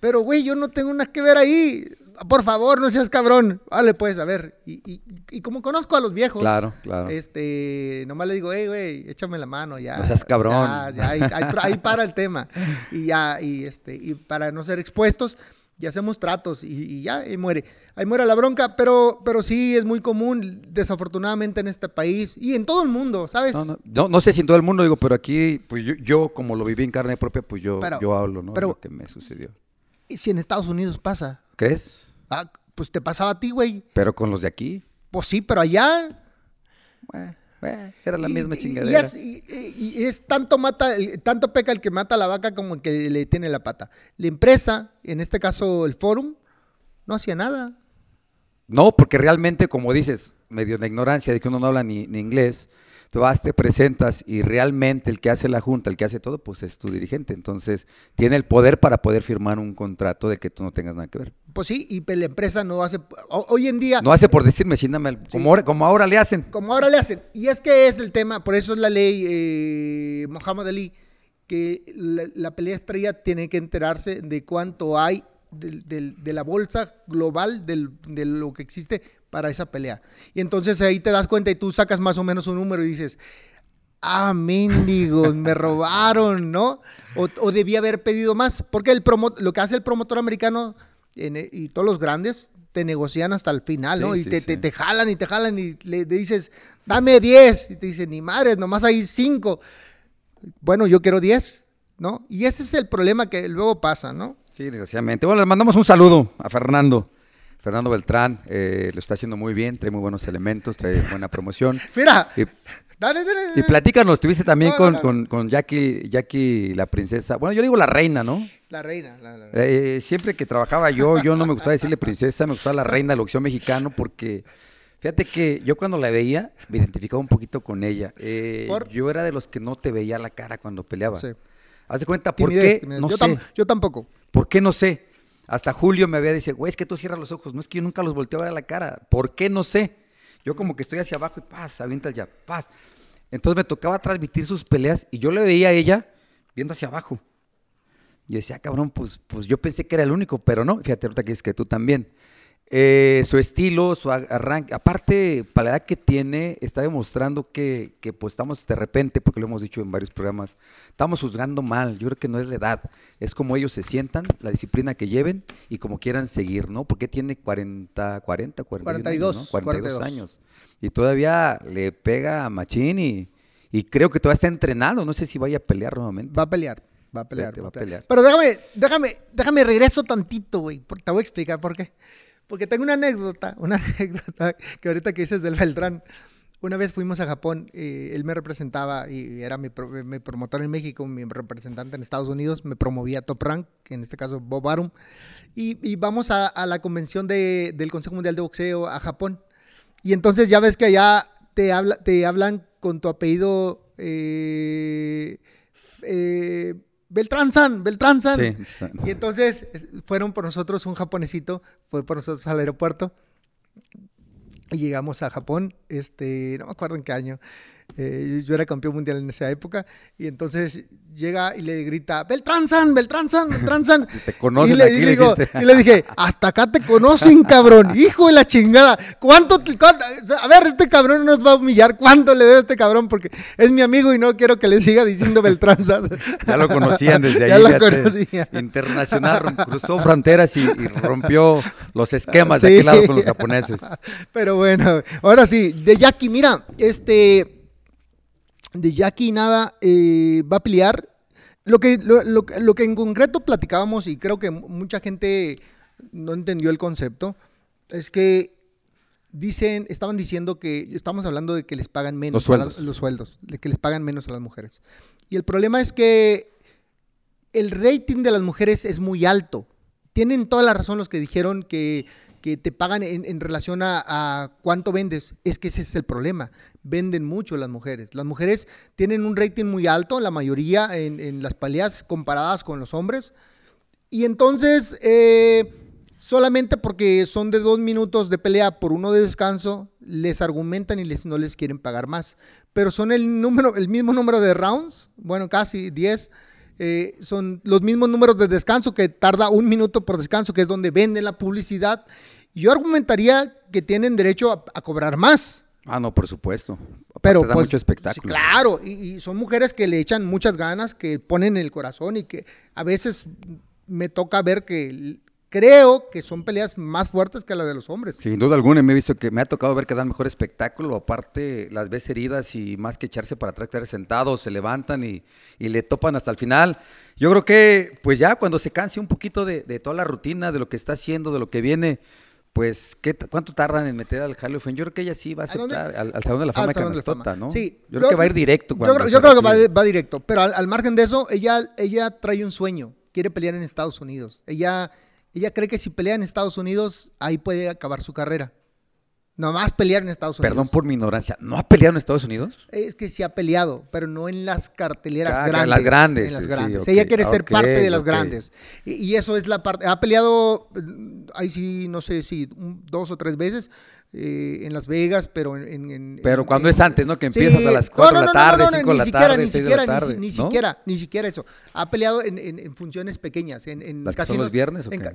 Pero, güey, yo no tengo nada que ver ahí. Por favor, no seas cabrón. Vale, pues, a ver. Y, y- y como conozco a los viejos, Claro, claro. este, nomás le digo, hey, güey, échame la mano, ya. No seas cabrón. Ya, ya, ahí, ahí tra- ahí para el tema. Y ya, y este, y para no ser expuestos, ya hacemos tratos y, y ya, y muere. Ahí muere la bronca, pero, pero sí es muy común, desafortunadamente, en este país y en todo el mundo, ¿sabes? No, no, no, no sé si en todo el mundo, digo, pero aquí, pues yo, yo como lo viví en carne propia, pues yo, Pero- yo hablo, ¿no? pero- lo que me sucedió. Y si en Estados Unidos pasa, ¿Crees? ah, pues te pasaba a ti, güey. Pero con los de aquí, Pues sí, pero allá bueno, bueno, era la Y- misma chingadera. Y es, y- y- y es tanto mata, tanto peca el que mata a la vaca como el que le tiene la pata. La empresa, en este caso el forum, no hacía nada. No, porque realmente, como dices, medio de ignorancia de que uno no habla ni, ni inglés, tú vas, te presentas y realmente el que hace la junta, el que hace todo, pues es tu dirigente. Entonces, tiene el poder para poder firmar un contrato de que tú no tengas nada que ver. Pues sí, y la empresa no hace. hoy en día, No hace por decirme, síndame, como, ahora, como ahora le hacen. como ahora le hacen. Y es que es el tema, por eso es la ley eh, Muhammad Ali, que la, la pelea estrella tiene que enterarse de cuánto hay del- del- de la bolsa global del- de lo que existe para esa pelea. Y entonces ahí te das cuenta y tú sacas más o menos un número y dices, ah, mendigos, me robaron, ¿no? O, o debía haber pedido más. Porque el promo- lo que hace el promotor americano en- y todos los grandes te negocian hasta el final, ¿no? Sí, y sí, te, sí. te- te jalan y te jalan y le, dices, dame 10. Y te dicen, ni madres, nomás hay 5. Bueno, yo quiero 10, ¿no? Y ese es el problema que luego pasa, ¿no? Sí, desgraciadamente. Bueno, le mandamos un saludo a Fernando. Fernando Beltrán, eh, lo está haciendo muy bien, trae muy buenos elementos, trae buena promoción. Mira, Y, dale, dale, y platícanos, estuviste también No, con, no, no. con, con Jackie, Jackie la princesa. Bueno, yo digo la reina, ¿no? La reina. la- la- Eh, siempre que trabajaba yo, yo no me gustaba decirle princesa, me gustaba la reina del boxeo mexicano porque fíjate que yo cuando la veía me identificaba un poquito con ella. Eh. Yo era de los que no te veía la cara cuando peleaba. Sí. Haz de cuenta, ¿por Timidez, qué? timidez. No yo, sé. tam- yo tampoco. ¿Por qué no sé? Hasta Julio me había dicho, güey, es que tú cierras los ojos. No es que yo nunca los volteo a la cara. ¿Por qué no sé? Yo como que estoy hacia abajo y paz, avientas ya, paz. Entonces me tocaba transmitir sus peleas y yo le veía a ella viendo hacia abajo. Y decía, cabrón, pues, pues yo pensé que era el único, pero no. Fíjate, ahorita que es que tú también. Eh, su estilo, su arranque, aparte, para la edad que tiene, está demostrando que, que, pues estamos de repente, porque lo hemos dicho en varios programas, estamos juzgando mal. Yo creo que no es la edad, es como ellos se sientan, la disciplina que lleven y como quieran seguir, ¿no? Porque tiene 40, 40, 41 42, años, ¿no? 42, 42. años. Y todavía le pega a Machín y, y creo que todavía está entrenado. No sé si vaya a pelear nuevamente. Va a pelear. Va a pelear. Vete, va a pelear. Pero déjame, déjame, déjame regreso tantito, güey. Te voy a explicar por qué. Porque tengo una anécdota, una anécdota que ahorita que dices del Beltrán. Una vez fuimos a Japón, eh, él me representaba y era mi, pro- mi promotor en México, mi representante en Estados Unidos, me promovía a Top Rank, en este caso Bob Arum, y, y vamos a, a la convención de- del Consejo Mundial de Boxeo a Japón. Y entonces ya ves que allá te, habla, te hablan con tu apellido eh, eh, Beltrán San, Beltrán San. Sí, Y entonces es- fueron por nosotros un japonesito, fue por nosotros al aeropuerto. Y llegamos a Japón, este, no me acuerdo en qué año. Eh, yo era campeón mundial en esa época. Y entonces llega y le grita, Beltrán San, Beltrán San, Beltrán San. Te conocen y le, aquí, y le digo- y le dije, hasta acá te conocen, cabrón. Hijo de la chingada. ¿Cuánto, A ver, este cabrón nos va a humillar. ¿Cuánto le debo a este cabrón? Porque es mi amigo y no quiero que le siga diciendo Beltrán San. Ya lo conocían desde ahí. Ya lo fíjate. conocía. Internacional, cruzó fronteras y, y rompió los esquemas de aquel lado con los japoneses. Pero bueno, ahora sí, de Jackie, mira, este, de Jackie Nava eh, va a pelear. Lo que, lo, lo- lo que en concreto platicábamos, y creo que mucha gente no entendió el concepto, es que dicen, estaban diciendo que, estamos hablando de que les pagan menos Los a sueldos. los sueldos, de que les pagan menos a las mujeres. Y el problema es que el rating de las mujeres es muy alto. Tienen toda la razón los que dijeron que, que te pagan en, en relación a, a, cuánto vendes. Es que ese es el problema. Venden mucho las mujeres. Las mujeres tienen un rating muy alto, la mayoría en, las peleas comparadas con los hombres. Y entonces, eh, solamente porque son de dos minutos de pelea por uno de descanso, les argumentan y les, no les quieren pagar más. Pero son el, número, el mismo número de rounds, bueno, casi 10 eh, son los mismos números de descanso que tarda un minuto por descanso, que es donde venden la publicidad. Yo argumentaría que tienen derecho a cobrar más. Ah, no, por supuesto. Pero da pues, mucho espectáculo. sí, claro, y, y son mujeres que le echan muchas ganas, que ponen el corazón y que a veces me toca ver que creo que son peleas más fuertes que las de los hombres. Sin duda alguna, me he visto que me ha tocado ver que dan mejor espectáculo. Aparte, las ves heridas y más que echarse para atrás, quedar sentados, se levantan y, y, le topan hasta el final. Yo creo que, pues ya cuando se canse un poquito de, de toda la rutina, de lo que está haciendo, de lo que viene, pues, ¿qué, ¿cuánto tardan en meter al Hall of Fame? Yo creo que ella sí va a aceptar al, al, Salón de la Fama de Canastota. ¿no? Sí. Yo, creo que va a ir directo. Yo, creo- yo creo que va, va directo, pero al, al margen de eso, ella, ella trae un sueño, quiere pelear en Estados Unidos. Ella, ella cree que si pelea en Estados Unidos, ahí puede acabar su carrera. Nomás pelear en Estados Unidos. Perdón por mi ignorancia. ¿No ha peleado en Estados Unidos? Es que sí ha peleado, pero no en las carteleras Ah, en grandes. las grandes, En las sí, grandes. Ella quiere ser parte de las grandes. Y, y eso es la parte. Ha peleado, mm, ahí sí, no sé si dos o tres veces eh, en Las Vegas, pero en. en- en- Pero en- cuando en- es antes, ¿no? Que empiezas a las No, cuatro no, de la no, no, tarde, no, no, cinco de la siquiera, tarde, ni seis de la siquiera, ni ¿no? siquiera, ni siquiera eso. Ha peleado en, en- en funciones pequeñas. En, en ¿Las que son casinos- los viernes o en qué? ca-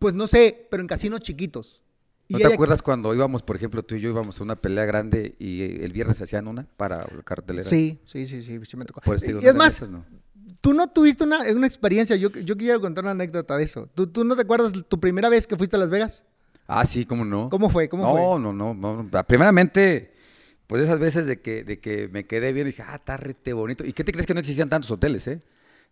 Pues no sé, pero en casinos chiquitos. ¿No te acuerdas cuando íbamos, por ejemplo, tú y yo íbamos a una pelea grande y el viernes hacían una para la cartelera? Sí, sí, sí, sí, sí me tocó. Por eso te digo, Y ¿no es más, no? Tú no tuviste una, una experiencia, yo, yo quiero contar una anécdota de eso. ¿Tú, ¿Tú no te acuerdas tu primera vez que fuiste a Las Vegas? Ah, sí, ¿cómo no? ¿Cómo fue? ¿Cómo no, fue? no, no, no. Primeramente, pues esas veces de que, de que me quedé bien y dije, ah, está rete bonito. ¿Y qué te crees que no existían tantos hoteles, eh?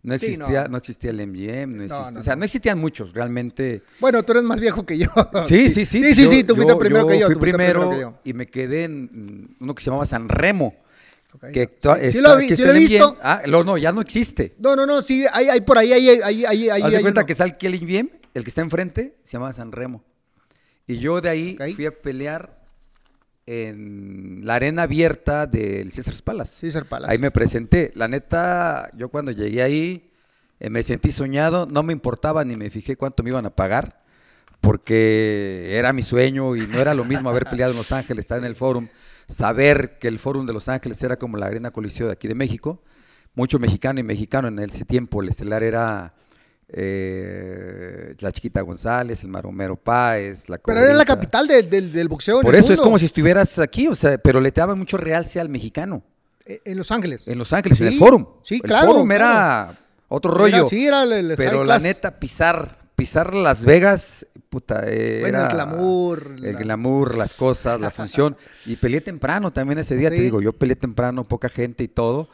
No Sí, existía, no. no. existía el MGM, no existía, no, o sea, no. existían muchos, realmente. Bueno, tú eres más viejo que yo. Sí, sí, sí. Sí, sí, Yo- sí, tú fuiste primero que yo. Fui primero, yo. y me quedé en uno que se llamaba San Remo. Que Sí, actua- sí está- lo vi- que sí está lo he visto. Ah, lo- no, ya no existe. No, no, no, sí, hay, hay por ahí, hay, hay, hay, hay, Haz de cuenta uno. que está el Kelly MGM, el que está enfrente, se llama San Remo. Y yo de ahí fui a pelear en la arena abierta del César Palace. César Palace. Ahí me presenté. La neta, yo cuando llegué ahí eh, me sentí soñado, no me importaba ni me fijé cuánto me iban a pagar, porque era mi sueño y no era lo mismo haber peleado en Los Ángeles, estar en el Forum, saber que el Forum de Los Ángeles era como la arena coliseo de aquí de México. Mucho mexicano y mexicano en ese tiempo, el estelar era eh, la Chiquita González, el Maromero Páez, la Pero era la capital del, boxeo en Por el eso es como si estuvieras aquí, o sea, pero le te daba mucho realce al mexicano. Eh, En Los Ángeles. En Los Ángeles, en el Forum. sí, el claro, Forum claro. era otro Era- rollo. sí, era el, el pero la class. neta, pisar, pisar Las Vegas, puta, eh, Bueno, era el glamour, El la- glamour, las cosas, la función. Y peleé temprano también ese día, Sí. te digo, yo peleé temprano, poca gente y todo.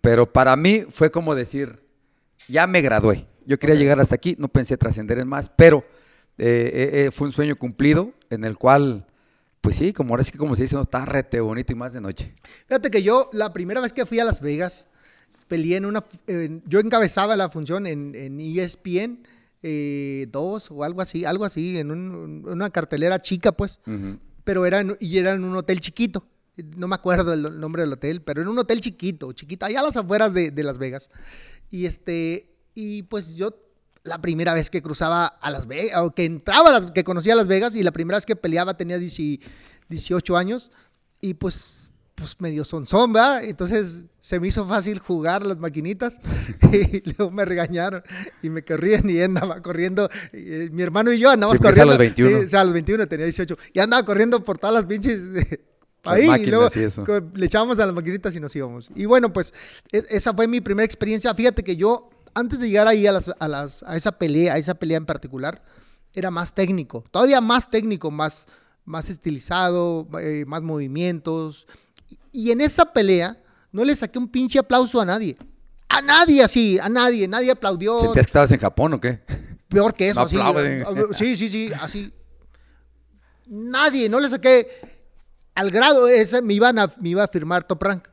Pero para mí fue como decir, ya me gradué. Yo quería llegar hasta aquí, no pensé trascender en más, pero eh, eh, eh, fue un sueño cumplido en el cual, pues sí, como ahora sí que como se dice, no, está rete bonito y más de noche. Fíjate que yo, la primera vez que fui a Las Vegas, peleé en una. en- yo encabezaba la función en, en ESPN 2 o algo así, algo así, en un- una cartelera chica, pues. Ujú. Pero era en, y era en un hotel chiquito. No me acuerdo el nombre del hotel, pero en un hotel chiquito, chiquito, allá a las afueras de, de Las Vegas. Y este, y pues yo la primera vez que cruzaba a Las Vegas, o que entraba, a Las- que conocía Las Vegas, y la primera vez que peleaba tenía 10 18 años, y pues, pues medio sonzón, ¿verdad? Entonces se me hizo fácil jugar las maquinitas, y luego me regañaron, y me corrían, y andaba corriendo, y, eh, mi hermano y yo andamos Sí, empieza a corriendo. los 21. Sí, o sea, a los 21 tenía 18, y andaba corriendo por todas las pinches... Ahí, y luego y eso. le echábamos a las maquinitas y nos íbamos. Y bueno, pues e- esa fue mi primera experiencia. Fíjate que yo, antes de llegar ahí a, las, a, las, a esa pelea, a esa pelea en particular, era más técnico, todavía más técnico, más, más estilizado, eh, más movimientos. Y, en esa pelea no le saqué un pinche aplauso a nadie. A nadie así, a nadie, nadie aplaudió. ¿Sentías que estabas en Japón o qué? Peor que eso, No así. aplauden. Sí, sí, sí, así. Nadie, no le saqué al grado ese, me, iban a, me iba a firmar Top Rank.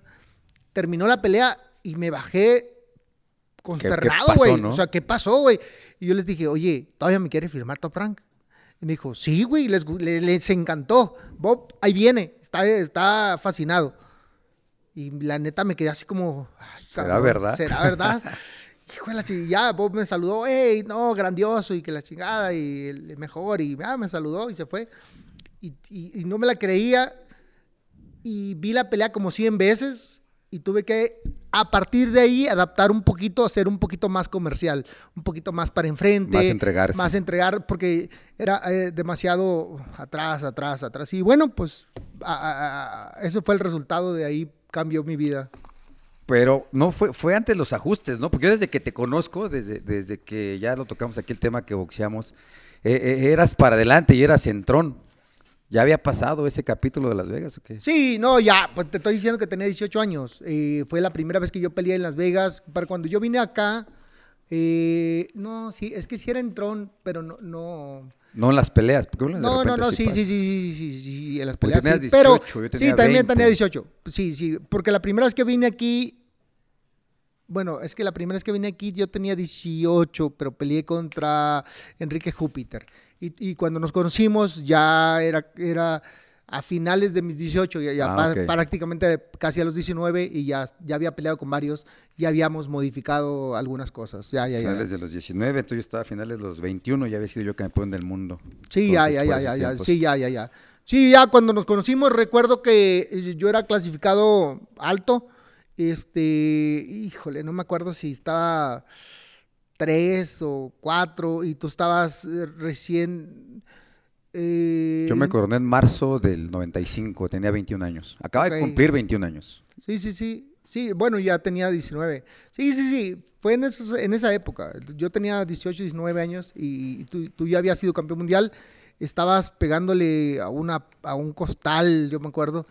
Terminó la pelea y me bajé consternado, güey. no? O sea, ¿qué pasó, güey? Y yo les dije, oye, ¿todavía me quiere firmar Top Rank? Y me dijo, sí, güey, les, gu- le- les encantó. Bob, ahí viene, está, está fascinado. Y la neta me quedé así como... "Ay, ¿Será verdad? ¿Será verdad? La chi- ya Bob me saludó, hey, no, grandioso, y que la chingada, y el mejor, y ah, me saludó y se fue. Y, y- y no me la creía, y vi la pelea como 100 veces, y tuve que, a partir de ahí, adaptar un poquito, hacer un poquito más comercial, un poquito más para enfrente. Más entregarse. Más entregar, porque era eh, demasiado atrás, atrás, atrás. Y bueno, pues, a- a- a- ese fue el resultado, de ahí cambió mi vida. Pero no fue, fue antes los ajustes, ¿no? Porque yo desde que te conozco, desde, desde que ya lo tocamos aquí el tema que boxeamos, eh, eh, eras para adelante y eras centrón. ¿Ya había pasado ese capítulo de Las Vegas o qué? Sí, no, ya, pues te estoy diciendo que tenía 18 años. Eh, fue la primera vez que yo peleé en Las Vegas. Para cuando yo vine acá, eh, no, sí, es que sí era en Tron, pero no, no. No en las peleas. Porque uno No, no, no, sí, sí, sí, sí, sí, sí, sí, en las peleas. tenías sí, pero 18, yo tenía sí, también 20. tenía 18. Sí, sí, porque la primera vez que vine aquí, bueno, es que la primera vez que vine aquí yo tenía 18, pero peleé contra Enrique Júpiter. Y, y cuando nos conocimos ya era, era a finales de mis 18, ya, ya Ah, pa- prácticamente casi a los 19 y ya, ya había peleado con varios, ya habíamos modificado algunas cosas. Ya, ya, ya. Finales de los 19, entonces yo estaba a finales de los 21, ya había sido yo campeón del mundo. Sí, ya, ya, ya, ya, ya, tiempos. sí, ya, ya, ya. Sí, ya cuando nos conocimos recuerdo que eh, yo era clasificado alto, este, híjole, no me acuerdo si estaba tres o cuatro y tú estabas eh, recién... eh, Yo me coroné en marzo del 95, tenía 21 años. Acaba de cumplir 21 años. Sí, sí, sí. Sí, bueno, ya tenía 19. Sí, sí, sí. Fue en, esos- en esa época. Yo tenía 18, 19 años y tú, tú ya habías sido campeón mundial. Estabas pegándole a, una, a un costal, yo me acuerdo.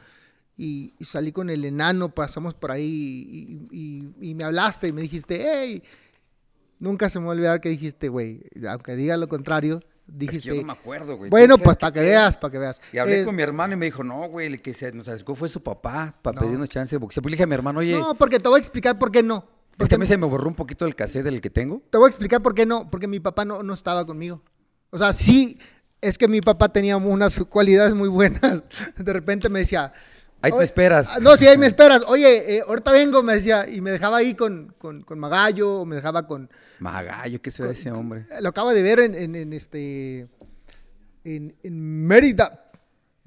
Y, y salí con el enano, pasamos por ahí y, y- y me hablaste y me dijiste, hey, nunca se me va a olvidar que dijiste, güey, aunque diga lo contrario, dijiste, Es que yo no me acuerdo, güey. bueno, ¿Sabes pues para que veas, para que veas. Y hablé Es- con mi hermano y me dijo, no, güey, el que se nos acercó fue su papá para No. pedirnos chance de boxeo. Pues le dije a mi hermano, oye, No, porque te voy a explicar por qué no. es que a mí se me borró un poquito el cassette del que tengo. Te voy a explicar por qué no, porque mi papá no, no estaba conmigo. O sea, sí, es que mi papá tenía unas cualidades muy buenas. De repente me decía... Ahí te "Oye, esperas". ah, No, sí, ahí me esperas. Oye, eh, ahorita vengo, me decía, y me dejaba ahí con, con, con Magallo, o me dejaba con... Magallo, ¿qué será ese hombre? Lo acaba de ver en, en- en este... En, en Mérida.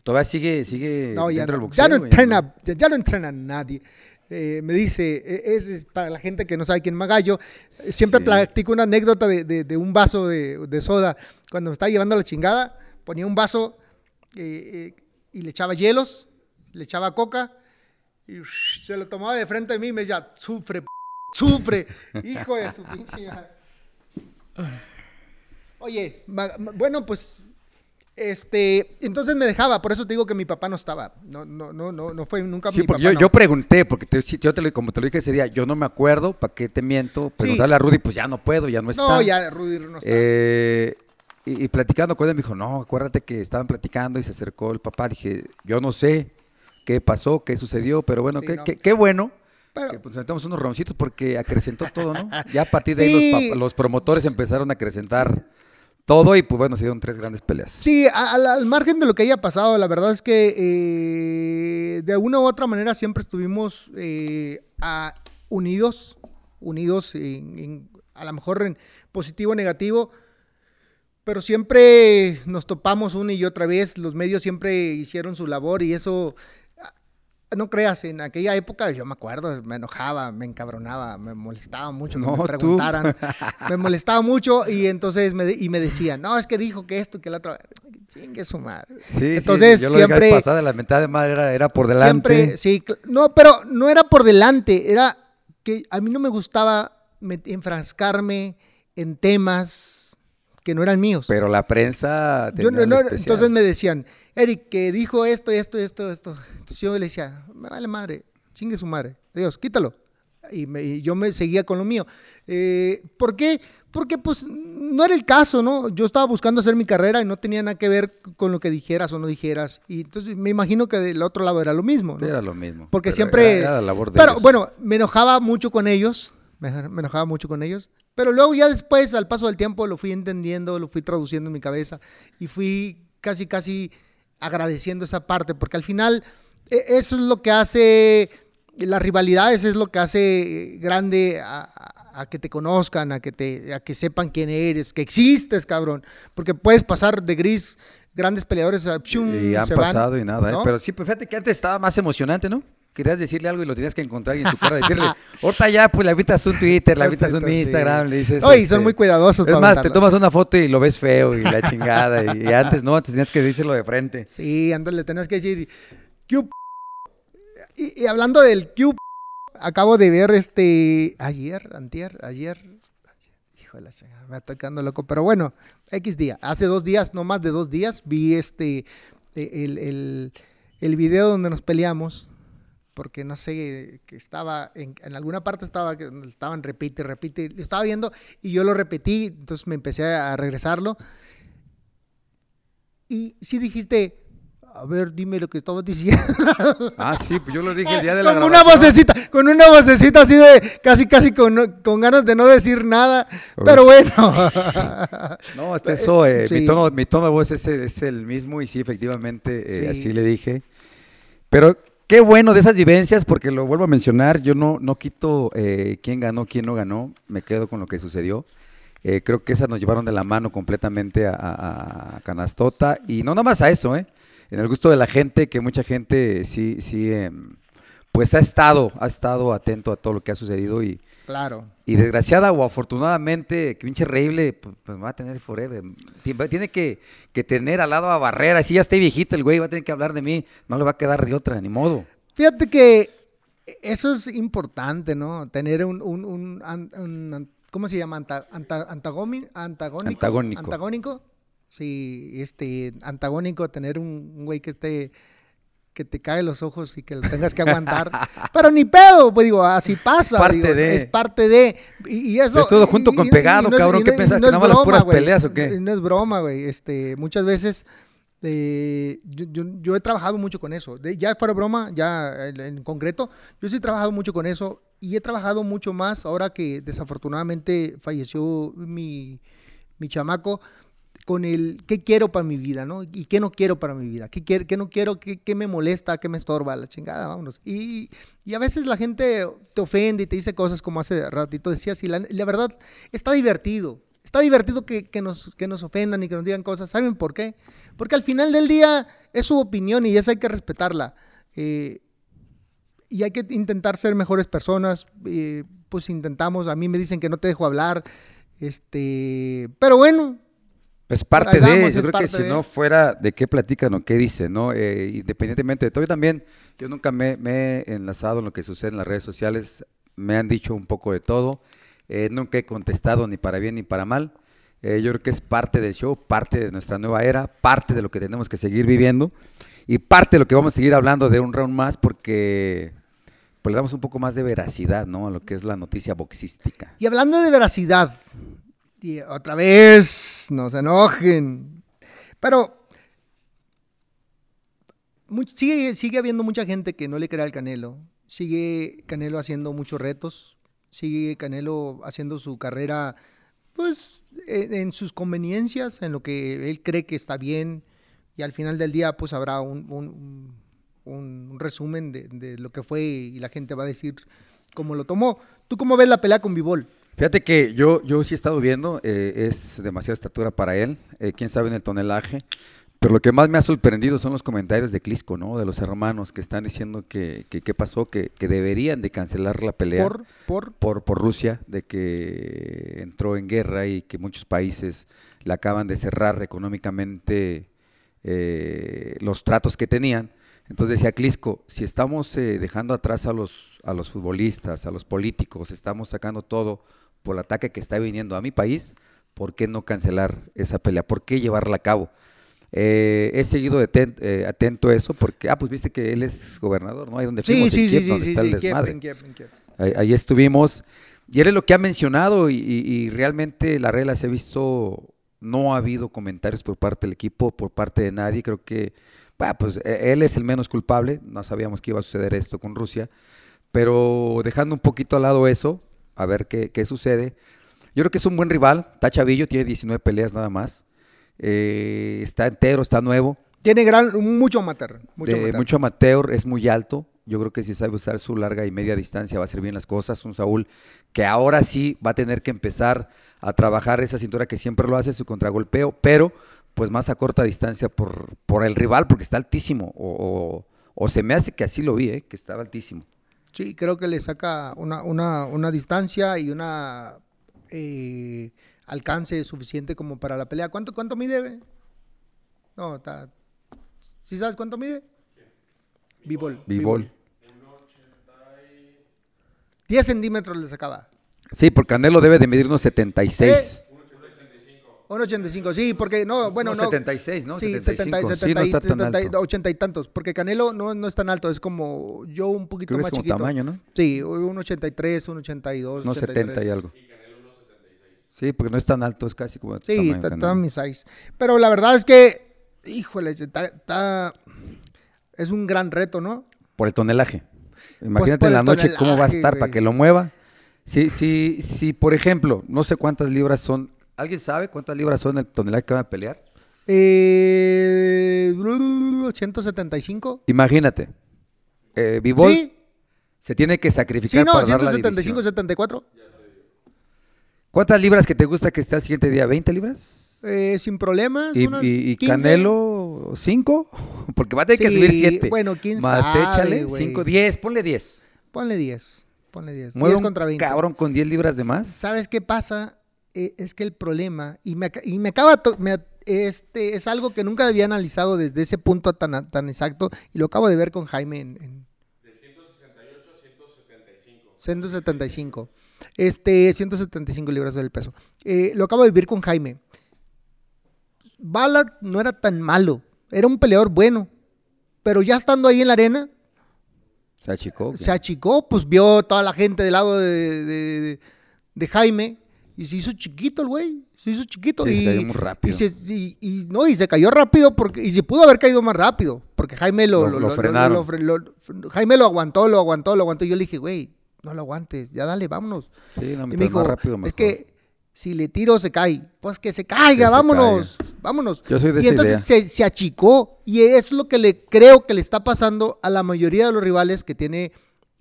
Todavía sigue, sigue No, ya dentro del no, boxeo. ya no entrena, ya, ya no entrena nadie. Eh, me dice, e- es, es para la gente que no sabe quién es Magallo, eh, siempre Sí. platico una anécdota de, de- de un vaso de, de soda. Cuando me estaba llevando la chingada, ponía un vaso eh, eh, y le echaba hielos, le echaba coca y se lo tomaba de frente de mí y me decía, sufre, p- sufre, hijo de su pinche. madre". Oye, bueno, pues este, entonces me dejaba, por eso te digo que mi papá no estaba. No, no, no, no, no fue nunca Sí, mi papá. yo, no. yo pregunté, porque te- sí, yo te lo, como te lo dije ese día, yo no me acuerdo, ¿para qué te miento? Preguntarle a Rudy, pues ya no puedo, ya no está. no, ya Rudy no está. Eh, y, y platicando con él me dijo, no, acuérdate que estaban platicando y se acercó el papá. Dije, yo no sé qué pasó, qué sucedió, pero bueno, Sí, qué, no. qué- qué bueno. Pero- que pues metamos unos roncitos porque acrecentó todo, ¿no? Ya a partir de ahí los, promotores empezaron a acrecentar todo y pues bueno, se dieron tres grandes peleas. Sí, al, al margen de lo que haya pasado, la verdad es que eh, de una u otra manera siempre estuvimos eh, a- unidos, unidos en- en- a lo mejor en positivo o negativo, pero siempre nos topamos una y otra vez, los medios siempre hicieron su labor y eso, no creas, en aquella época yo me acuerdo, me enojaba, me encabronaba, me molestaba mucho que No, me preguntaran, me molestaba mucho y entonces me, de- y me decían, no, es que dijo que esto, que el otro, chingue su madre. Sí, Entonces sí, yo lo la siempre, pasada, la mitad de madre era, era por delante. siempre, sí, no, pero no era por delante, era que a mí no me gustaba enfrascarme en temas que no eran míos. Pero la prensa Yo no- no, entonces me decían, Eric, que dijo esto, esto, esto, esto. Entonces yo le decía, me vale madre, chingue su madre, Dios, quítalo. Y, me- y yo me seguía con lo mío. Eh, ¿Por qué? Porque pues no era el caso, ¿no? Yo estaba buscando hacer mi carrera y no tenía nada que ver con lo que dijeras o no dijeras. Y entonces me imagino que del otro lado era lo mismo, ¿no? Era lo mismo. Porque pero siempre... Era, era la labor de pero ellos. bueno, me enojaba mucho con ellos, me, me enojaba mucho con ellos. Pero luego ya después, al paso del tiempo, lo fui entendiendo, lo fui traduciendo en mi cabeza y fui casi, casi agradeciendo esa parte, porque al final e- eso es lo que hace las rivalidades, es lo que hace grande a, que te conozcan, a que, te, a que sepan quién eres, que existes, cabrón. Porque puedes pasar de gris grandes peleadores a pshum, Y han se van, pasado y nada, ¿eh? ¿no? Pero sí, pues fíjate que antes estaba más emocionante, ¿no? Querías decirle algo y lo tenías que encontrar y en su cara decirle, ahorita ya, pues le avientas un Twitter, le avientas un. Instagram, le dices... Oye, este, son muy cuidadosos Es más, te tomas una foto y lo ves feo y la chingada. y, y antes no, antes tenías que decirlo de frente. Sí, ándale, tenías que decir, ¿qué p-?" y, y hablando del Q, acabo de ver este, ayer, antier, ayer, híjole, se- me está quedando loco, pero bueno, X día, hace dos días, no más de dos días, vi este, eh, el, el, el video donde nos peleamos, porque no sé, que estaba, en, en alguna parte estaba, estaban repite, repite, lo estaba viendo y yo lo repetí, entonces me empecé a regresarlo. Y si dijiste, a ver, dime lo que estabas diciendo. Ah, sí, pues yo lo dije el día de la con una grabación. vocecita, con una vocecita así de casi, casi con, con ganas de no decir nada. Uy. Pero bueno. No, hasta eso, eh, Sí. mi, tono, mi tono de voz es, el- es el mismo y sí, efectivamente, eh, Sí. así le dije. Pero qué bueno de esas vivencias, porque lo vuelvo a mencionar, yo no, no quito eh, quién ganó, quién no ganó, me quedo con lo que sucedió. Eh, creo que esas nos llevaron de la mano completamente a, Canastota y no nomás a eso, ¿eh? en el gusto de la gente, que mucha gente sí, sí, em, pues ha estado, ha estado atento a todo lo que ha sucedido y, claro. y desgraciada o afortunadamente, que pinche reíble, pues, pues va a tener forever. Tiene que, que tener al lado a Barrera. Si ya está viejito el güey, va a tener que hablar de mí. No le va a quedar de otra, ni modo. Fíjate que eso es importante, ¿no? Tener un, un, un ¿cómo se llama? Anta- anta- antagómi- antagónico. Antagónico. Antagónico. Sí, este, antagónico, tener un, güey que te, que te cae los ojos y que lo tengas que aguantar. Pero ni pedo, pues digo, así pasa. Parte digo, de. Es parte de. Y, y eso. Es todo junto y- con pegado, no es- cabrón, ¿qué piensas, no que es nada más las puras peleas o qué? No es broma, güey. Este, muchas veces eh, yo, yo- yo he trabajado mucho con eso. De- ya fuera broma, ya en, en concreto, yo sí he trabajado mucho con eso y he trabajado mucho más ahora que desafortunadamente falleció mi, mi chamaco con el qué quiero para mi vida, ¿no? Y qué no quiero para mi vida, qué, quiero, qué no quiero, qué, me molesta, qué me estorba, la chingada, vámonos. Y, a veces la gente te ofende y te dice cosas como hace ratito decías y la, verdad está divertido. Está divertido que, que nos, que nos ofendan y que nos digan cosas. ¿Saben por qué? Porque al final del día es su opinión y esa hay que respetarla. Eh, y hay que intentar ser mejores personas. eh, pues intentamos, a mí me dicen que no te dejo hablar. Este, pero bueno, Es parte vamos, de, yo creo que si de. no fuera de qué platican o qué dicen, ¿no? Eh, independientemente de todo, yo también, yo nunca me, me he enlazado en lo que sucede en las redes sociales, me han dicho un poco de todo, eh, nunca he contestado ni para bien ni para mal, Eh, yo creo que es parte del show, parte de nuestra nueva era, parte de lo que tenemos que seguir viviendo y parte de lo que vamos a seguir hablando de un round más porque pues le damos un poco más de veracidad, ¿no? A lo que es la noticia boxística. Y hablando de veracidad, y otra vez, no se enojen, pero sigue, sigue habiendo mucha gente que no le cree al Canelo, sigue Canelo haciendo muchos retos, sigue Canelo haciendo su carrera, pues, en, sus conveniencias, en lo que él cree que está bien, y al final del día, pues, habrá un- un resumen de, de lo que fue y la gente va a decir cómo lo tomó. ¿Tú cómo ves la pelea con Bivol? Fíjate que yo, yo sí he estado viendo, eh, es demasiada estatura para él, eh, quién sabe en el tonelaje, pero lo que más me ha sorprendido son los comentarios de Clisco, ¿no? De los hermanos que están diciendo que que qué pasó, que, que deberían de cancelar la pelea Por, por, por, por Rusia, de que entró en guerra y que muchos países le acaban de cerrar económicamente eh, los tratos que tenían. Entonces decía Clisco, si estamos eh, dejando atrás a los, a los futbolistas, a los políticos, estamos sacando todo por el ataque que está viniendo a mi país, ¿por qué no cancelar esa pelea? ¿Por qué llevarla a cabo? Eh, he seguido deten- eh, atento a eso porque, ah, pues viste que él es gobernador, ¿no? Ahí donde fuimos, sí, sí, Kiev, sí, donde sí, está el desmadre. en Kiev, en Kiev. Ahí, ahí estuvimos. Y él es lo que ha mencionado y, y- y realmente la regla se ha visto, no ha habido comentarios por parte del equipo, por parte de nadie. Creo que, bueno, pues e- él es el menos culpable. No sabíamos que iba a suceder esto con Rusia. Pero dejando un poquito al lado eso, a ver qué, qué sucede. Yo creo que es un buen rival. Está chavillo, tiene 19 peleas nada más. Eh, está entero, está nuevo. Tiene gran, mucho amateur. Mucho de amateur. mucho amateur, es muy alto. Yo creo que si sabe usar su larga y media distancia va a hacer bien las cosas. Un Saúl que ahora sí va a tener que empezar a trabajar esa cintura que siempre lo hace, su contragolpeo, pero pues más a corta distancia por, por el rival, porque está altísimo. O, o- o se me hace que así lo vi, ¿eh? que estaba altísimo. Sí, creo que le saca una, una, una distancia y una eh, alcance suficiente como para la pelea. ¿Cuánto, cuánto mide? No, está. ¿Sí sabes cuánto mide? Bibol. Bivol. 10 centímetros le sacaba. Sí, porque Canelo debe de medir unos 76. 1.85, sí, porque no, bueno, No, no. 76, ¿no? Sí, 75, 70, sí, no está tan 70, alto. 80 y tantos, porque Canelo no, no es tan alto, es como yo un poquito Creo más es como chiquito. tamaño, ¿no? Sí, un 83, un 82, Unos 70 y algo. Sí, porque no es tan alto, es casi como Sí, está, está mi size. Pero la verdad es que, híjole, está, está- es un gran reto, ¿no? Por el tonelaje. Imagínate por en la noche cómo va a estar güey. para que lo mueva. Si, si, si, por ejemplo, no sé cuántas libras son. ¿Alguien sabe cuántas libras son el tonelaje que van a pelear? Eh, 175. Imagínate. Eh, Bivol Sí, se tiene que sí, sacrificar no, para dar la 175, división. 74. ¿Cuántas libras que te gusta que esté al siguiente día? ¿20 libras? Eh, sin problemas. ¿Y, unas y- y 15. Canelo 5? Porque va a tener que Sí, subir 7. bueno, quién Más sabe, échale güey. 5, 10, ponle 10. Ponle 10. Ponle 10. Mueve 10 un contra 20. cabrón con 10 libras de más. ¿Sabes qué pasa? Eh, es que el problema, y me, y me acaba, me- este, es algo que nunca había analizado desde ese punto tan, a- tan exacto, y lo acabo de ver con Jaime en... en- 175. Este, 175 libras del peso. Eh, lo acabo de vivir con Jaime. Ballard no era tan malo, era un peleador bueno, pero ya estando ahí en la arena, Se achicó. se achicó, pues vio toda la gente del lado de, de- de Jaime y se hizo chiquito el güey, se hizo chiquito Sí, se y cayó muy rápido. Y, se, y- y no, y se cayó rápido porque y se pudo haber caído más rápido, porque Jaime lo, Lo- lo frenaron. lo Jaime lo aguantó, lo aguantó, lo aguantó y yo le dije, güey, no lo aguantes, ya dale, vámonos. Sí, no, y me dijo, más rápido, mejor. es que si le tiro se cae, pues que se caiga, Que se vámonos, vámonos. Yo soy de y esa entonces idea. se, se achicó y es lo que le creo que le está pasando a la mayoría de los rivales que tiene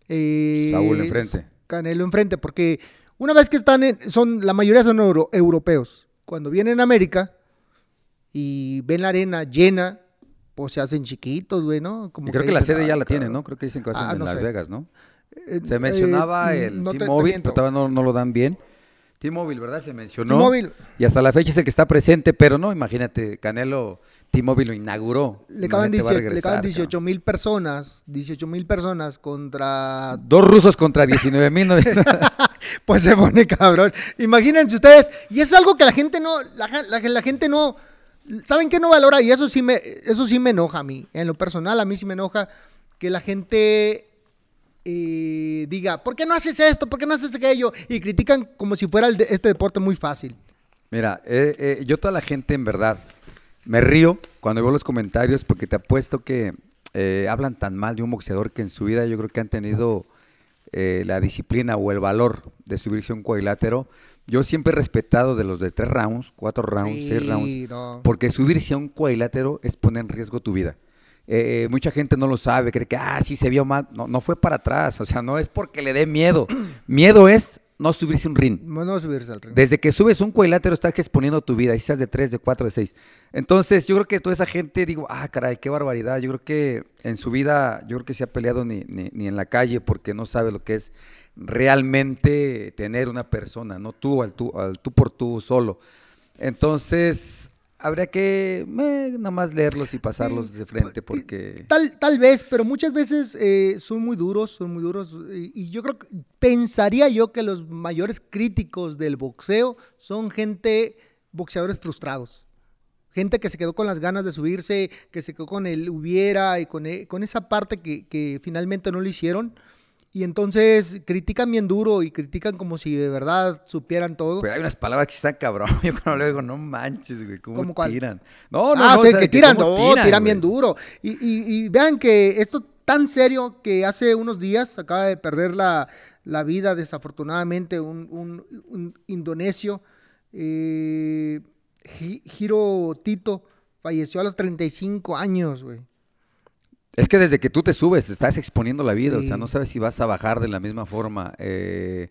eh, Saúl enfrente. Canelo enfrente, porque una vez que están en, son la mayoría son euro- europeos. Cuando vienen a América y ven la arena llena, pues se hacen chiquitos, güey, ¿no? Como Y creo que la sede ya "Ay, la tiene, cabrón". ¿no? Creo que dicen que va a ser Ah, en no Las sé. Vegas, ¿no? Eh, Se mencionaba eh, el no T-Mobile, pero todavía no, no lo dan bien. T-Mobile, ¿verdad? Se mencionó. T-Mobile. Y hasta la fecha es el que está presente, pero no, imagínate, Canelo, T-Mobile lo inauguró. Le caben, Imagínate, va a 18 le caben regresar, 18 mil personas, 18 mil personas contra... Dos rusos contra 19 mil. Pues se pone cabrón. Imagínense ustedes, y es algo que la gente no, la, ja- la- la gente no, ¿saben qué no valora? Y eso sí me, eso sí me enoja a mí, en lo personal a mí sí me enoja que la gente eh, diga, ¿por qué no haces esto? ¿Por qué no haces aquello? Y critican como si fuera el de- este deporte muy fácil. Mira, eh, eh, yo toda la gente en verdad me río cuando veo los comentarios porque te apuesto que eh, hablan tan mal de un boxeador que en su vida yo creo que han tenido eh, la disciplina o el valor de subirse a un cuadrilátero. Yo siempre he respetado de los de tres rounds, cuatro rounds, seis rounds, no. porque subirse a un cuadrilátero es poner en riesgo tu vida. Eh, eh, mucha gente no lo sabe, cree que, ah, sí se vio mal. No, no fue para atrás, o sea, no es porque le dé miedo. miedo es no subirse un ring. No, no subirse al ring. Desde que subes un cuadrilátero estás exponiendo tu vida, y seas de 3, de 4, de 6. Entonces, yo creo que toda esa gente, digo, ah, caray, qué barbaridad. Yo creo que en su vida, yo creo que se ha peleado ni, ni, ni en la calle porque no sabe lo que es realmente tener una persona, no tú, al tú, al tú por tú solo. Entonces, habría que eh, nada más leerlos y pasarlos de frente porque... Tal, tal vez, pero muchas veces eh, son muy duros, son muy duros. Y, y yo creo que pensaría yo que los mayores críticos del boxeo son gente, boxeadores frustrados. Gente que se quedó con las ganas de subirse, que se quedó con el hubiera y con, e- con esa parte que, que finalmente no lo hicieron. Y entonces critican bien duro y critican como si de verdad supieran todo. Pero hay unas palabras que están cabrón. Yo cuando le digo, no manches, güey, ¿cómo ¿Cómo tiran? No, no, ah, no. que, o sea, que de tiran, no, tiran, güey. bien duro. Y, y- y vean que esto tan serio que hace unos días acaba de perder la, la vida, desafortunadamente, un, un, un indonesio, eh, Hi- Hiro Tito, falleció a los 35 años, güey. Es que desde que tú te subes, estás exponiendo la vida, o sea, no sabes si vas a bajar de la misma forma. Eh,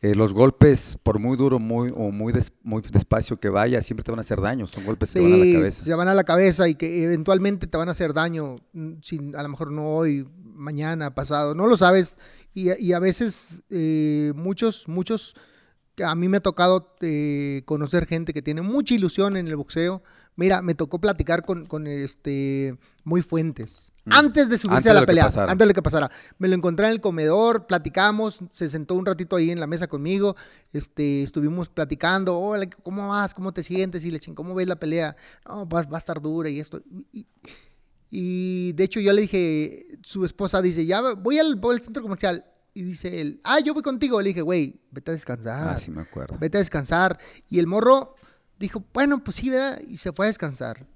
eh, los golpes, por muy duro muy, o muy, des- muy despacio que vaya, siempre te van a hacer daño, son golpes que van a la cabeza. se van a la cabeza y que eventualmente te van a hacer daño, mm, sin, a lo mejor no hoy, mañana, pasado, no lo sabes. Y, y a veces eh, muchos, muchos, a mí me ha tocado eh, conocer gente que tiene mucha ilusión en el boxeo. Mira, me tocó platicar con, con este Muy Fuentes. Mm. Antes de subirse Antes a la pelea, antes de lo que pasara. Me lo encontré en el comedor, platicamos, se sentó un ratito ahí en la mesa conmigo, este, estuvimos platicando, hola, ¿cómo vas? ¿Cómo te sientes? Y le dije, ¿cómo ves la pelea? No, va, va a estar dura y esto. Y, y de hecho yo le dije, su esposa dice, ya voy al, voy al centro comercial. Y dice él, ah, yo voy contigo. Le dije, güey, vete a descansar. Ah, sí me acuerdo. Vete a descansar. Y el morro dijo, bueno, pues sí, ¿verdad? Y se fue a descansar.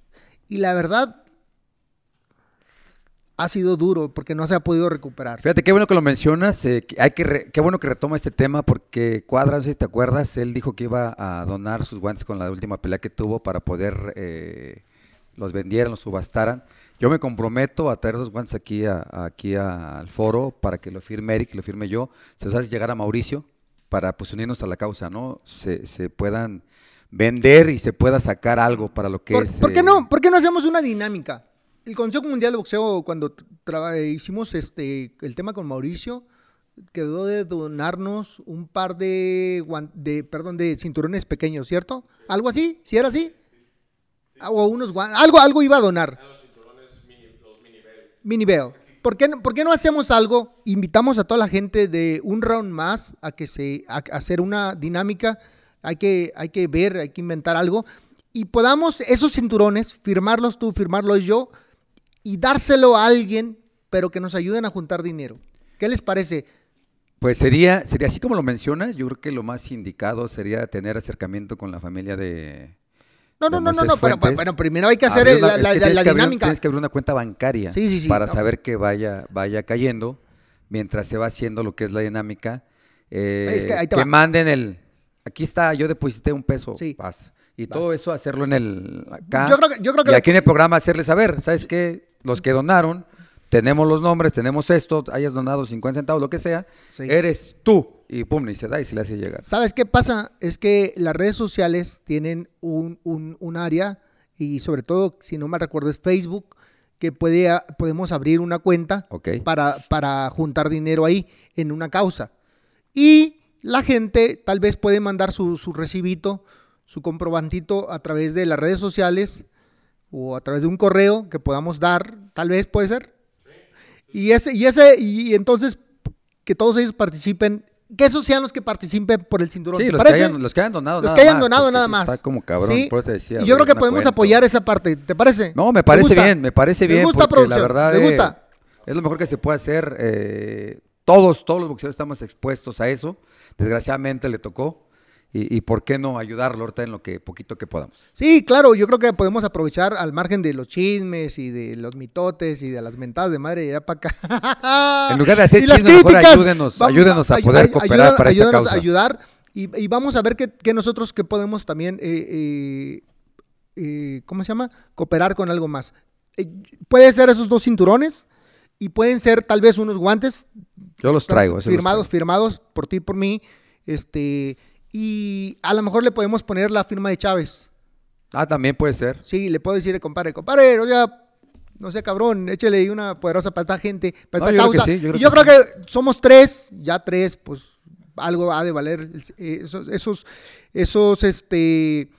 Y la verdad, ha sido duro porque no se ha podido recuperar. Fíjate, qué bueno que lo mencionas, eh, que hay que re- qué bueno que retoma este tema porque Cuadra, si te acuerdas, él dijo que iba a donar sus guantes con la última pelea que tuvo para poder eh, los vendieran, los subastaran. Yo me comprometo a traer esos guantes aquí, a- aquí a- al foro para que lo firme Eric, lo firme yo, se los hace llegar a Mauricio para pues unirnos a la causa, ¿no? Se, se puedan vender y se pueda sacar algo para lo que ¿Por, es... por qué eh, no? ¿Por qué no hacemos una dinámica? El Consejo Mundial de Boxeo, cuando eh, hicimos este el tema con Mauricio, quedó de donarnos un par de, de perdón, de cinturones pequeños, ¿cierto? ¿Algo así? ¿Si era así? Ah, O unos algo, algo iba a donar. Mini Bell. ¿Por qué, no, ¿Por qué no hacemos algo? Invitamos a toda la gente de un round más a que se a, a hacer una dinámica. Hay que, hay que ver, hay que inventar algo. Y podamos esos cinturones, firmarlos tú, firmarlos yo, y dárselo a alguien, pero que nos ayuden a juntar dinero. ¿Qué les parece? Pues sería, sería así como lo mencionas, yo creo que lo más indicado sería tener acercamiento con la familia de... No, no, de no, no, no, pero, bueno, primero hay que hacer una- la, es la- que la- que abrir- dinámica. tienes que abrir una cuenta bancaria Sí, sí, sí, para no. saber que vaya, vaya cayendo mientras se va haciendo lo que es la dinámica. eh, Es que ahí te que manden el... Aquí está, yo deposité un peso, Sí. paz. Y todo eso hacerlo en el... Acá, Yo creo que- yo creo que y aquí en el programa hacerle saber, ¿sabes qué? Los que donaron, tenemos los nombres, tenemos esto, hayas donado 50 centavos, lo que sea, Sí. eres tú. Y pum, y se da y se le hace llegar. ¿Sabes qué pasa? Es que las redes sociales tienen un, un- un área, y sobre todo, si no mal recuerdo, es Facebook, que puede, podemos abrir una cuenta para, para juntar dinero ahí en una causa. Y la gente tal vez puede mandar su, su recibito, su comprobantito a través de las redes sociales o a través de un correo que podamos dar, tal vez puede ser. Y ese, y ese, y entonces que todos ellos participen, que esos sean los que participen por el cinturón. Sí, ¿te los que, hayan, los que hayan donado Los nada que hayan más, donado nada más. Está como cabrón, Sí. por eso te decía. Y yo creo que podemos cuenta. apoyar esa parte, ¿te parece? No, me parece gusta? bien, me parece Me bien. gusta, porque producción, la verdad me gusta. es lo mejor que se puede hacer. eh, todos, todos los boxeadores estamos expuestos a eso. Desgraciadamente le tocó. Y, y por qué no ayudarlo ahorita en lo que poquito que podamos. Sí, claro, yo creo que podemos aprovechar al margen de los chismes y de los mitotes y de las mentadas de madre ya para acá. En lugar de hacer chismes, mejor ayúdenos, ayúdenos a ay- poder ay- cooperar ayúdanos- para esta ayúdanos causa. a ayudar y, y vamos a ver que, que nosotros que podemos también, eh, eh, eh, ¿cómo se llama? Cooperar con algo más. Eh, puede ser esos dos cinturones y pueden ser tal vez unos guantes Yo los traigo. los firmados, traigo. firmados por ti y por mí, este, y a lo mejor le podemos poner la firma de Chávez. Ah, también puede ser. Sí, le puedo decir, compadre, compadre, o sea, no sé, cabrón, échale ahí una poderosa para esta gente, para No, esta yo creo que sí, yo creo y yo que creo que somos tres, ya tres, pues algo ha de valer eh, esos, esos, esos, este,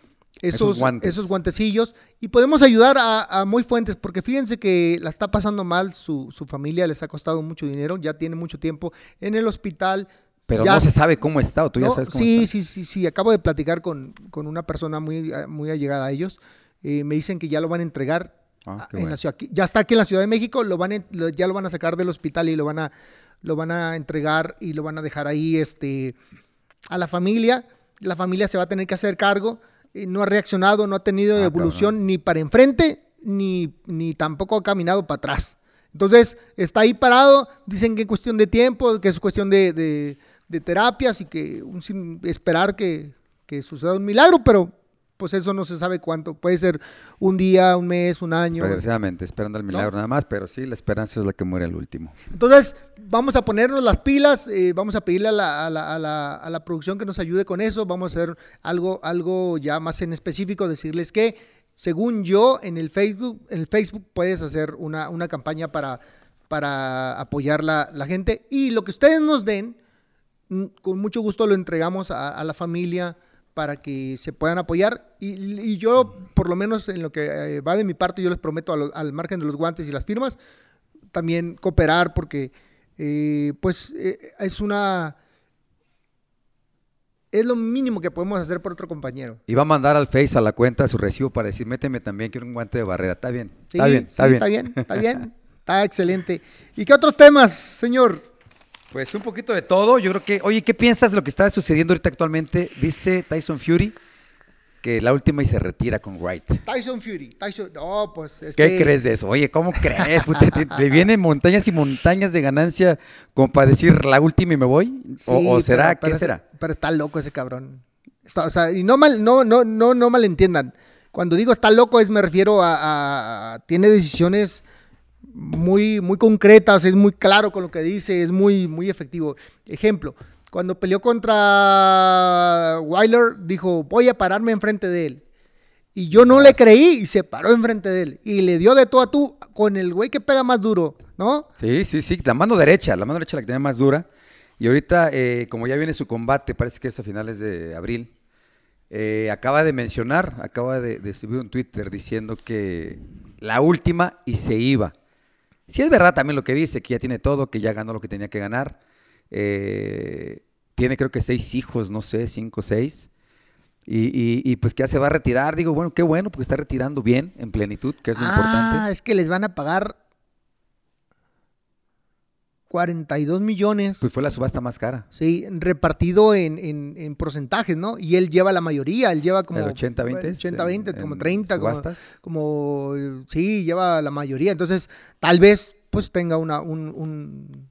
esos, Esos guantes. esos guantecillos. Y podemos ayudar a, a Muy Fuentes, porque fíjense que la está pasando mal, su, su familia les ha costado mucho dinero, ya tiene mucho tiempo en el hospital. Pero ya no se sabe cómo está, o tú ya sabes cómo sí, está. sí, sí, sí. Acabo de platicar con, con una persona muy, muy allegada a ellos. Eh, me dicen que ya lo van a entregar Ah, en bueno. la ciudad. Ya está aquí en la Ciudad de México. Lo van a- lo- ya lo van a sacar del hospital y lo van a, lo van a entregar y lo van a dejar ahí este, a la familia. La familia se va a tener que hacer cargo. Eh, no ha reaccionado, no ha tenido Ah, evolución ni para enfrente ni, ni tampoco ha caminado para atrás. Entonces, está ahí parado. Dicen que es cuestión de tiempo, que es cuestión de, de- de terapias y que un, sin esperar que, que suceda un milagro, pero pues eso no se sabe cuánto. Puede ser un día, un mes, un año. Desgraciadamente, esperando el milagro nada más, pero sí, la esperanza es la que muere al último. Entonces, vamos a ponernos las pilas, eh, vamos a pedirle a la, a, la, a, la, a la, producción que nos ayude con eso, vamos a hacer algo, algo ya más en específico, decirles que, según yo, en el Facebook, en el Facebook puedes hacer una, una campaña para, para apoyar la, la gente y lo que ustedes nos den, con mucho gusto lo entregamos a, a la familia, para que se puedan apoyar. Y, y, yo, por lo menos en lo que eh, va de mi parte, yo les prometo lo, al margen de los guantes y las firmas, también cooperar porque eh, pues eh, es una... Es lo mínimo que podemos hacer por otro compañero. Y va a mandar al Face a la cuenta su recibo para decir, méteme también, quiero un guante de barrera. Está bien, sí, está bien, está sí, bien. Está bien, está bien, está excelente. ¿Y qué otros temas, señor? Pues un poquito de todo. Yo creo que, oye, ¿qué piensas de lo que está sucediendo ahorita actualmente? Dice Tyson Fury que la última y se retira con Wright. Tyson Fury, Tyson, no, pues es ¿Qué que... crees de eso? Oye, ¿cómo crees? Puta, te, te vienen montañas y montañas de ganancia como para decir la última y me voy. Sí, ¿O, o será? pero, ¿Qué será? Pero está loco ese cabrón. Está- o sea, y no mal, no, no, no, no malentiendan. Cuando digo está loco es me refiero a, a- a- tiene decisiones muy, muy concretas, es muy claro con lo que dice, es muy, muy efectivo. Ejemplo, cuando peleó contra Wyler, dijo, voy a pararme enfrente de él. Y yo no le creí y se paró enfrente de él. Y le dio de tú a tú con el güey que pega más duro, ¿no? Sí, sí, sí. La mano derecha, la mano derecha la que tiene más dura. Y ahorita, eh, como ya viene su combate, parece que es a finales de abril, eh, acaba de mencionar, acaba de, de subir un Twitter diciendo que la última y se iba. Si es verdad también lo que dice, que ya tiene todo, que ya ganó lo que tenía que ganar. Eh, tiene creo que seis hijos, no sé, cinco o seis. Y, y- y, pues que ya se va a retirar. Digo, bueno, qué bueno, porque está retirando bien, en plenitud, que es lo ah, importante. es que les van a pagar 42 millones. Pues fue la subasta más cara. Sí, repartido en, en- en porcentajes, ¿no? Y él lleva la mayoría, él lleva como... El 80-20 el es 80-20, en- como en 30, como, subastas. como, eh, Sí, lleva la mayoría. Entonces, tal vez, pues, tenga una, un, un-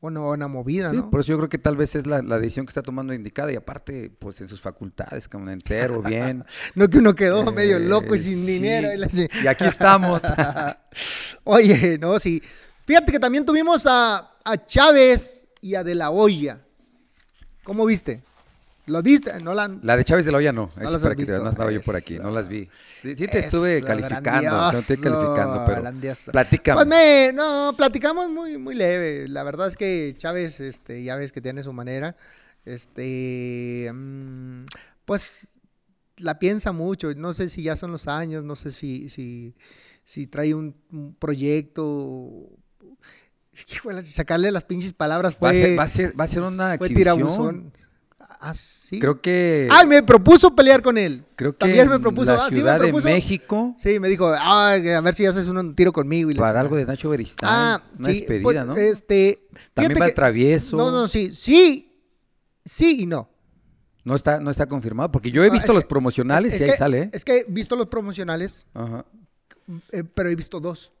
una buena movida, Sí, ¿no? por eso yo creo que tal vez es la, la decisión que está tomando indicada y aparte, pues en sus facultades, como entero, bien. No que uno quedó Eh, medio loco y sin sí. dinero. y la- Y aquí estamos. Oye, no, sí. Fíjate que también tuvimos a, a Chávez y a De La Hoya. ¿Cómo viste? ¿Lo viste? ¿No la La de Chávez de la Olla no, No las para que te no estaba yo por aquí, no las vi. Sí, sí te estuve calificando, no te estoy grandioso, calificando, pero grandioso. platícame. Pues me, no, platicamos muy, muy leve. La verdad es que Chávez, este, ya ves que tiene su manera. Este, mm, pues la piensa mucho. No sé si ya son los años, no sé si, si, si trae un, un proyecto. Híjole, sacarle las pinches palabras va, a fue, ser, va, a ser, va a ser una exhibición. Ah, sí. Creo que, Ay, me propuso pelear con él. creo que También me propuso. la ah, sí, me Ciudad propuso. de México, Sí, me dijo, "Ay, a ver si haces un tiro conmigo. Y para algo de Nacho Beristán, Ah, una sí, despedida, pues, ¿no? Este, También va que- travieso. No, no, sí, sí, sí y no. No está, no está confirmado, porque yo he visto los que- promocionales Es y ahí que- sale, ¿eh? Es que he visto los promocionales, Ajá. eh, pero he visto dos.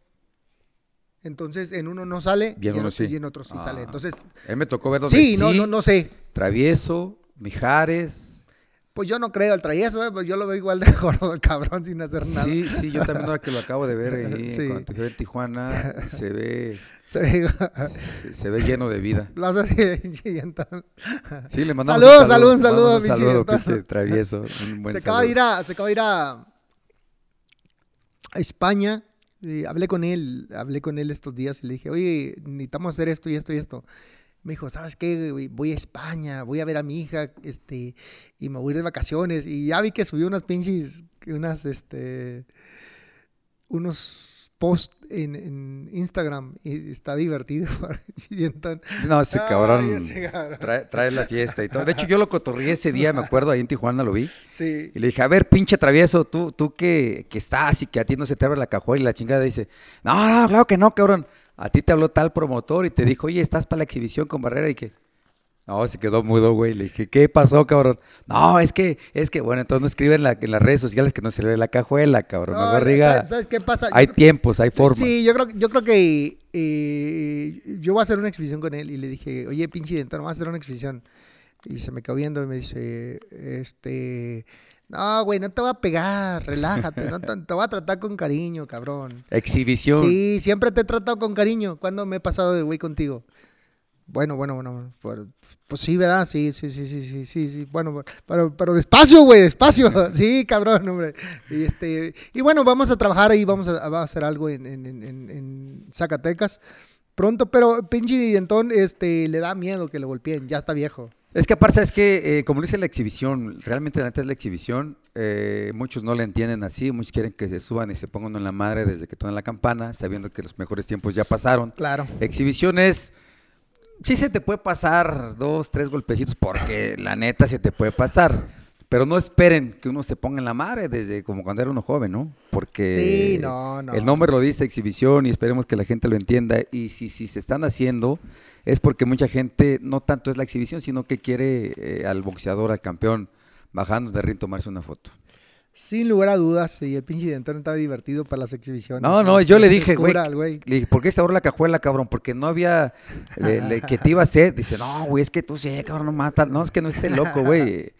Entonces, en uno no sale Y en uno otro- sí. y en otro sí Ah. sale. Entonces, A mí me tocó ver donde sí, no, no, no sé. Travieso, Mijares. Pues yo no creo el travieso, eh, pues yo lo veo igual de gordo el cabrón sin hacer nada. Sí, sí, yo también ahora que lo acabo de ver ahí, Sí. cuando te en Tijuana, se ve, Se ve, se- se ve lleno de vida. lo hace y Sí, le mandamos Saludos, un saludos, un le saludo, un saludo, pinche travieso. un buen se acaba de saludo. ir a, se acaba de ir a, a España. Y hablé con él, hablé con él estos días y le dije, oye, necesitamos hacer esto y esto y esto. Me dijo, ¿sabes qué? Voy a España, voy a ver a mi hija, este, y me voy a ir de vacaciones. Y ya vi que subió unas pinches, unas, este, unos posts en, en Instagram y está divertido. No, ese Ay, cabrón, ese cabrón. Trae, trae la fiesta y todo. De hecho, yo lo cotorrié ese día, me acuerdo, ahí en Tijuana lo vi. Sí. Y le dije, a ver, pinche travieso, tú, tú que, que estás y que a ti no se te abre la cajuela y la chingada dice, no, no, claro que no, cabrón. A ti te habló tal promotor y te dijo, oye, estás para la exhibición con Barrera y que, No, se quedó mudo, güey. Le dije, ¿qué pasó, cabrón? No, es que, es que, bueno, entonces no escriben en, la- en las redes sociales que no se le ve la cajuela, cabrón. No, barriga. ¿sabes, sabes qué pasa? Hay creo- tiempos, hay formas. Sí, yo creo, yo creo que eh, yo voy a hacer una exhibición con él y le dije, oye, pinche dentro, vamos a hacer una exhibición. Y se me quedó viendo y me dice, este, no, güey, no te va a pegar, relájate, no te, te voy a tratar con cariño, cabrón. Exhibición. Sí, siempre te he tratado con cariño. ¿Cuándo me he pasado de güey contigo? Bueno, bueno, bueno. Pues, pues sí, ¿verdad? Sí, sí, sí, sí, sí, sí, sí. Bueno, pero, pero despacio, güey, despacio. Sí, cabrón, hombre. Y, este, y bueno, vamos a trabajar ahí, vamos a, hacer algo en, en, en, en- en Zacatecas pronto, pero pinche dientón este, le da miedo que le golpeen, ya está viejo. Es que aparte es que, eh, como dice la exhibición, realmente la neta es la exhibición, eh, muchos no la entienden así, muchos quieren que se suban y se pongan en la madre desde que tocan la campana, sabiendo que los mejores tiempos ya pasaron. Claro. Exhibición es, sí se te puede pasar dos, tres golpecitos, porque la neta se te puede pasar, pero no esperen que uno se ponga en la madre desde como cuando era uno joven, ¿no? Porque Sí, no, no. el nombre lo dice exhibición y esperemos que la gente lo entienda. Y si, si se están haciendo, es porque mucha gente no tanto es la exhibición, sino que quiere eh, al boxeador, al campeón, bajando de ring tomarse una foto. Sin lugar a dudas, y el pinche dientón estaba divertido para las exhibiciones. No, no, yo le dije, güey, le dije, ¿por qué se ahorra la cajuela, cabrón? Porque no había, le- le- que te iba a hacer. Dice, no, güey, es que tú sí, cabrón, no mata. No, es que no esté loco, güey.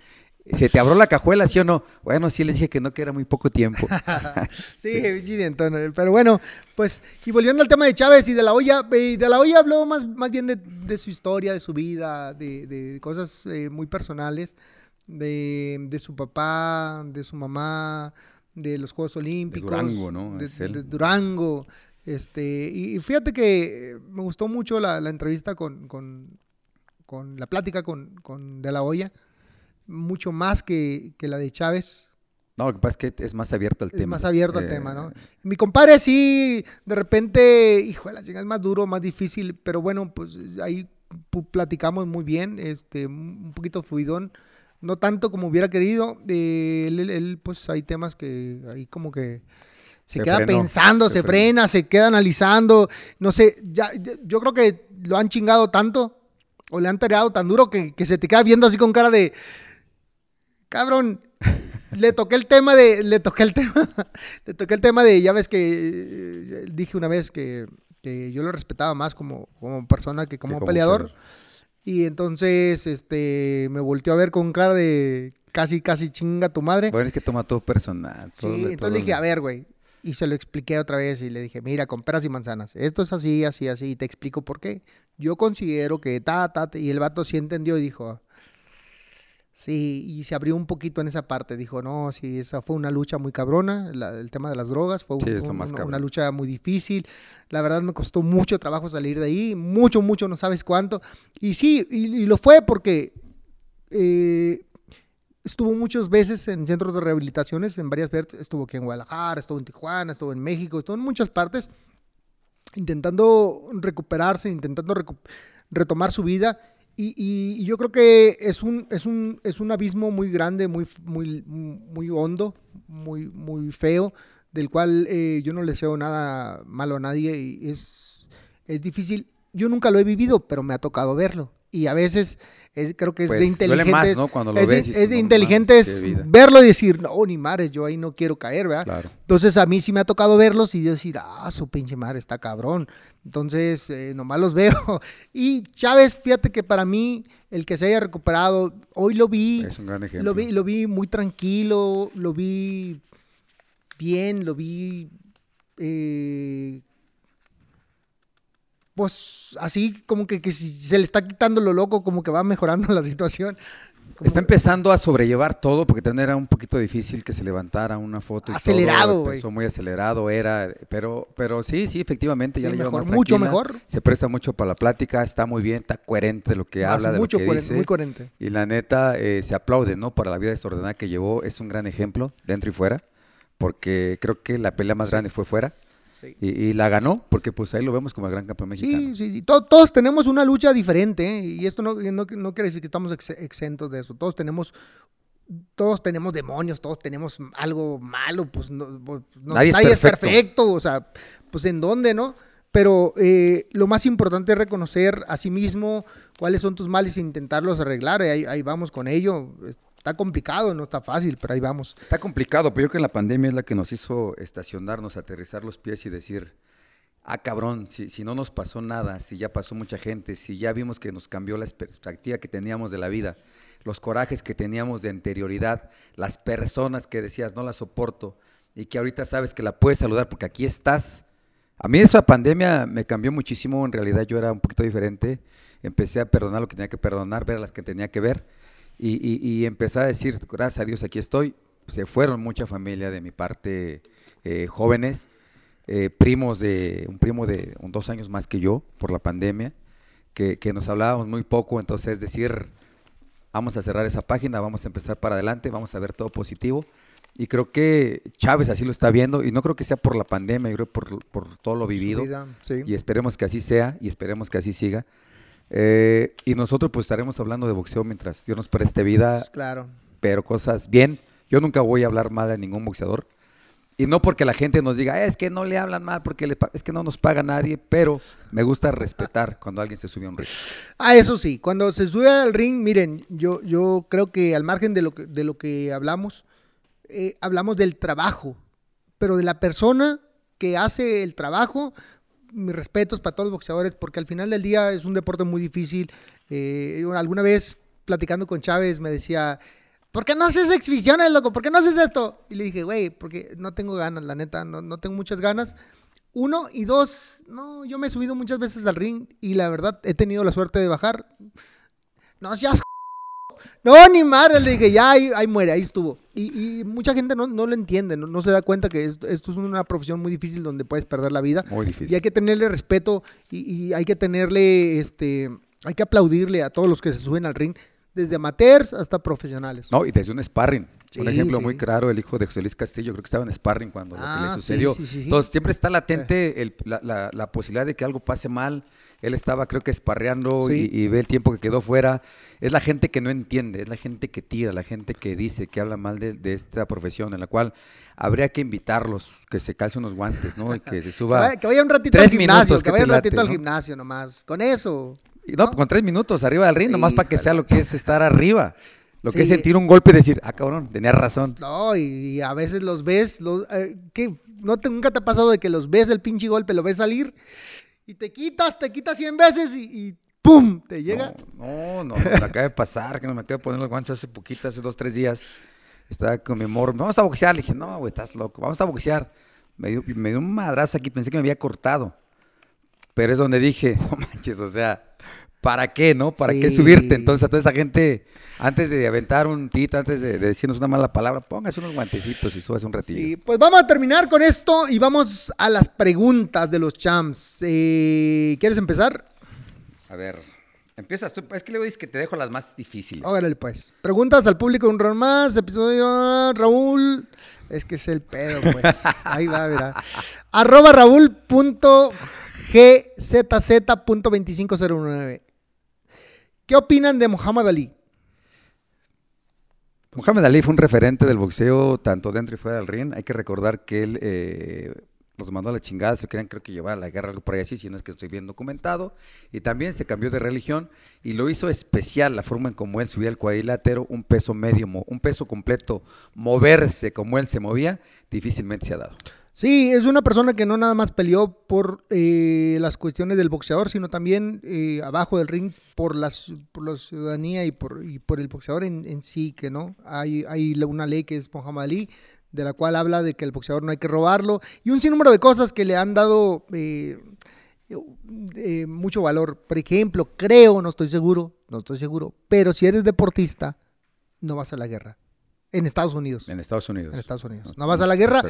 ¿Se te abrió la cajuela, sí o no? Bueno, sí le dije que no, que era muy poco tiempo. Sí, pinche dientón, eh, Pero bueno, pues, y volviendo al tema de Chávez y de la olla, eh, de la olla habló más, más bien de, de su historia, de su vida, de, de cosas eh, muy personales, de, de su papá, de su mamá, de los Juegos Olímpicos. Durango, ¿no? De, Es de Durango. Este, y, y fíjate que me gustó mucho la, la entrevista con, con, con la plática con, con De La Hoya, mucho más que, que la de Chávez. No, lo que pasa es que es más abierto el Es tema. más abierto al Eh, tema, ¿no? Mi compadre sí, de repente, hijo de la es más duro, más difícil, pero bueno, pues ahí platicamos muy bien, este, un poquito fluidón, no tanto como hubiera querido. eh, él, él- pues hay temas que ahí como que se, Se queda frenó, pensando, se se, frena, se queda analizando, no sé, ya, yo creo que lo han chingado tanto o le han tareado tan duro que, que se te queda viendo así con cara de, cabrón, le toqué el tema de, le toqué el tema, le toqué el tema de, ya ves que eh, dije una vez que, que yo lo respetaba más como, como persona que como, como peleador. Y entonces, este, me volteó a ver con cara de casi, casi chinga tu madre. Bueno, es que toma todo personal. Sí, todo- entonces todo- le dije, a ver, güey. Y se lo expliqué otra vez y le dije, mira, con peras y manzanas. Esto es así, así, así. Y te explico por qué. Yo considero que ta, ta, ta", Y el vato sí entendió y dijo, sí. Y se abrió un poquito en esa parte. Dijo, no, sí, esa fue una lucha muy cabrona. la- el tema de las drogas fue un- Sí, eso un- más una, lucha muy difícil. La verdad me costó mucho trabajo salir de ahí. Mucho, mucho, no sabes cuánto. Y sí, y, y lo fue porque... eh, estuvo muchas veces en centros de rehabilitaciones, en varias veces, estuvo aquí en Guadalajara, estuvo en Tijuana, estuvo en México, estuvo en muchas partes, intentando recuperarse, intentando recu- retomar su vida. Y, y- y yo creo que es un, es un, es un abismo muy grande, muy, muy, muy hondo, muy, muy feo, del cual eh, yo no le deseo nada malo a nadie y es, es difícil. Yo nunca lo he vivido, pero me ha tocado verlo. Y a veces es- creo que es de Pues, duele inteligentes. más, ¿no? Cuando lo es de, ves dices, es de "No inteligentes mames, qué vida". verlo y decir, no, ni mares, yo ahí no quiero caer, ¿verdad? Claro. Entonces a mí sí me ha tocado verlos y decir, ah, su pinche madre está cabrón. Entonces, eh, nomás los veo. Y Chávez, fíjate que para mí, el que se haya recuperado, hoy lo vi, Es un gran ejemplo. lo vi, lo vi muy tranquilo, lo vi bien, lo vi eh, pues así como que, que si se le está quitando lo loco, como que va mejorando la situación. Como- Está empezando a sobrellevar todo porque también era un poquito difícil que se levantara una foto. Y Acelerado, todo, empezó muy acelerado, era, pero, pero sí, sí, efectivamente, ya Sí, mejor, más mucho mejor. Se presta mucho para la plática, está muy bien, está coherente de lo que Más, habla, de mucho lo que coherente, dice. muy coherente. Y la neta, eh, se aplaude, ¿no? Para la vida desordenada que llevó, es un gran ejemplo, dentro y fuera, porque creo que la pelea más grande fue fuera. Sí. Y, y la ganó, porque pues ahí lo vemos como el gran campeón mexicano. Sí, sí, sí. To- todos tenemos una lucha diferente ¿eh? y esto no, no, no quiere decir que estamos ex- exentos de eso. Todos tenemos, todos tenemos demonios, todos tenemos algo malo, pues no, pues, no- Nadie nadie, es es, perfecto. perfecto. o sea, pues en dónde, ¿no? pero eh, lo más importante es reconocer a sí mismo cuáles son tus males e intentarlos arreglar. Ahí, ahí vamos con ello. Está complicado, no está fácil, pero ahí vamos. Está complicado, pero yo creo que la pandemia es la que nos hizo estacionarnos, aterrizar los pies y decir, ah, cabrón, si, no nos pasó nada, si ya pasó mucha gente, si ya vimos que nos cambió la perspectiva que teníamos de la vida, los corajes que teníamos de anterioridad, las personas que decías, no las soporto, y que ahorita sabes que la puedes saludar porque aquí estás, a mí esa pandemia me cambió muchísimo, en realidad yo era un poquito diferente, empecé a perdonar lo que tenía que perdonar, ver a las que tenía que ver y, y, empecé a decir, gracias a Dios aquí estoy. Se fueron mucha familia de mi parte, eh, jóvenes, eh, primos de, un primo de dos años más que yo por la pandemia, que, que nos hablábamos muy poco, entonces es decir, vamos a cerrar esa página, vamos a empezar para adelante, vamos a ver todo positivo. Y creo que Chávez así lo está viendo y no creo que sea por la pandemia, yo creo por, por todo lo vivido. Y esperemos que así sea y esperemos que así siga. Eh, y nosotros pues estaremos hablando de boxeo mientras Dios nos preste vida. Pues, claro. Pero cosas bien. Yo nunca voy a hablar mal de ningún boxeador. Y no porque la gente nos diga, es que no le hablan mal, porque es que no nos paga nadie, pero me gusta respetar cuando alguien se sube a un ring. Ah, eso sí, cuando se sube al ring, miren, yo, yo creo que al margen de lo que, de lo que hablamos, eh, hablamos del trabajo, pero de la persona que hace el trabajo, mis respetos para todos los boxeadores, porque al final del día es un deporte muy difícil. Eh, alguna vez platicando con Chávez me decía, ¿por qué no haces exhibiciones, loco? ¿Por qué no haces esto? Y le dije, güey, porque no tengo ganas, la neta, no, no tengo muchas ganas. Uno y dos, no, yo me he subido muchas veces al ring y la verdad he tenido la suerte de bajar. No seas no, ni madre, le dije, ya ahí, muere, ahí estuvo. Y, mucha gente no, lo entiende, no, se da cuenta que esto, es una profesión muy difícil donde puedes perder la vida. Muy difícil. Y hay que tenerle respeto y, hay que tenerle, este, hay que aplaudirle a todos los que se suben al ring, desde amateurs hasta profesionales. No, y desde un sparring. un ejemplo muy claro, el hijo de José Luis Castillo, creo que estaba en sparring cuando lo que le ah, sucedió. Entonces, siempre está latente la, la posibilidad de que algo pase mal él estaba, creo que, esparreando y, ve el tiempo que quedó fuera. Es la gente que no entiende, es la gente que tira, la gente que dice, que habla mal de, esta profesión, en la cual habría que invitarlos, que se calce unos guantes, ¿no? Y que se suba. que vaya un ratito al gimnasio, que vaya un ratito al gimnasio nomás. Con eso. no, con tres minutos arriba del ring, nomás para que sea lo que es estar arriba. Lo que es sentir un golpe y decir, ah, cabrón, tenía razón. No, y, a veces los ves, los, eh, ¿qué? ¿No te, nunca te ha pasado de que los ves el pinche golpe, lo ves salir y te quitas, te quitas 100 veces y, ¡pum! te llega. No, no, me acaba de pasar, que no me acaba de poner los guantes hace poquito, hace dos, tres días. Estaba con mi amor, vamos a boxear. Le dije, no, güey, estás loco, vamos a boxear. Me dio, me dio un madrazo aquí, pensé que me había cortado. Pero es donde dije, no manches, o sea, ¿para qué, no? ¿Para qué subirte? Entonces a toda esa gente, antes de aventar un tito, antes de, decirnos una mala palabra, póngase unos guantecitos y subas un ratillo. Sí, pues vamos a terminar con esto y vamos a las preguntas de los champs. Eh, ¿Quieres empezar? A ver, empiezas tú. Es que le dices que te dejo las más difíciles. Órale, pues. Preguntas al público un round más. Episodio Raúl. Es que es el pedo, pues. Ahí va, verá. Arroba Raúl.gzz.2509. ¿Qué opinan de Muhammad Ali? Muhammad Ali fue un referente del boxeo tanto dentro y fuera del ring. Hay que recordar que él eh, los mandó a la chingada, se querían creo que llevar a la guerra, por ahí así, si no es que estoy bien documentado. Y también se cambió de religión y lo hizo especial, la forma en como él subía el cuadrilátero, un peso medio, un peso completo, moverse como él se movía, difícilmente se ha dado. Sí, es una persona que no nada más peleó por eh, las cuestiones del boxeador, sino también eh, abajo del ring por, las, por la ciudadanía y por, y por el boxeador en, sí, que no. Hay, hay una ley que es Muhammad Ali, de la cual habla de que el boxeador no hay que robarlo, y un sinnúmero de cosas que le han dado eh, mucho valor. Por ejemplo, creo, no estoy seguro, no estoy seguro, pero si eres deportista, no vas a la guerra. En Estados Unidos. En Estados Unidos. En Estados Unidos. No, vas a la guerra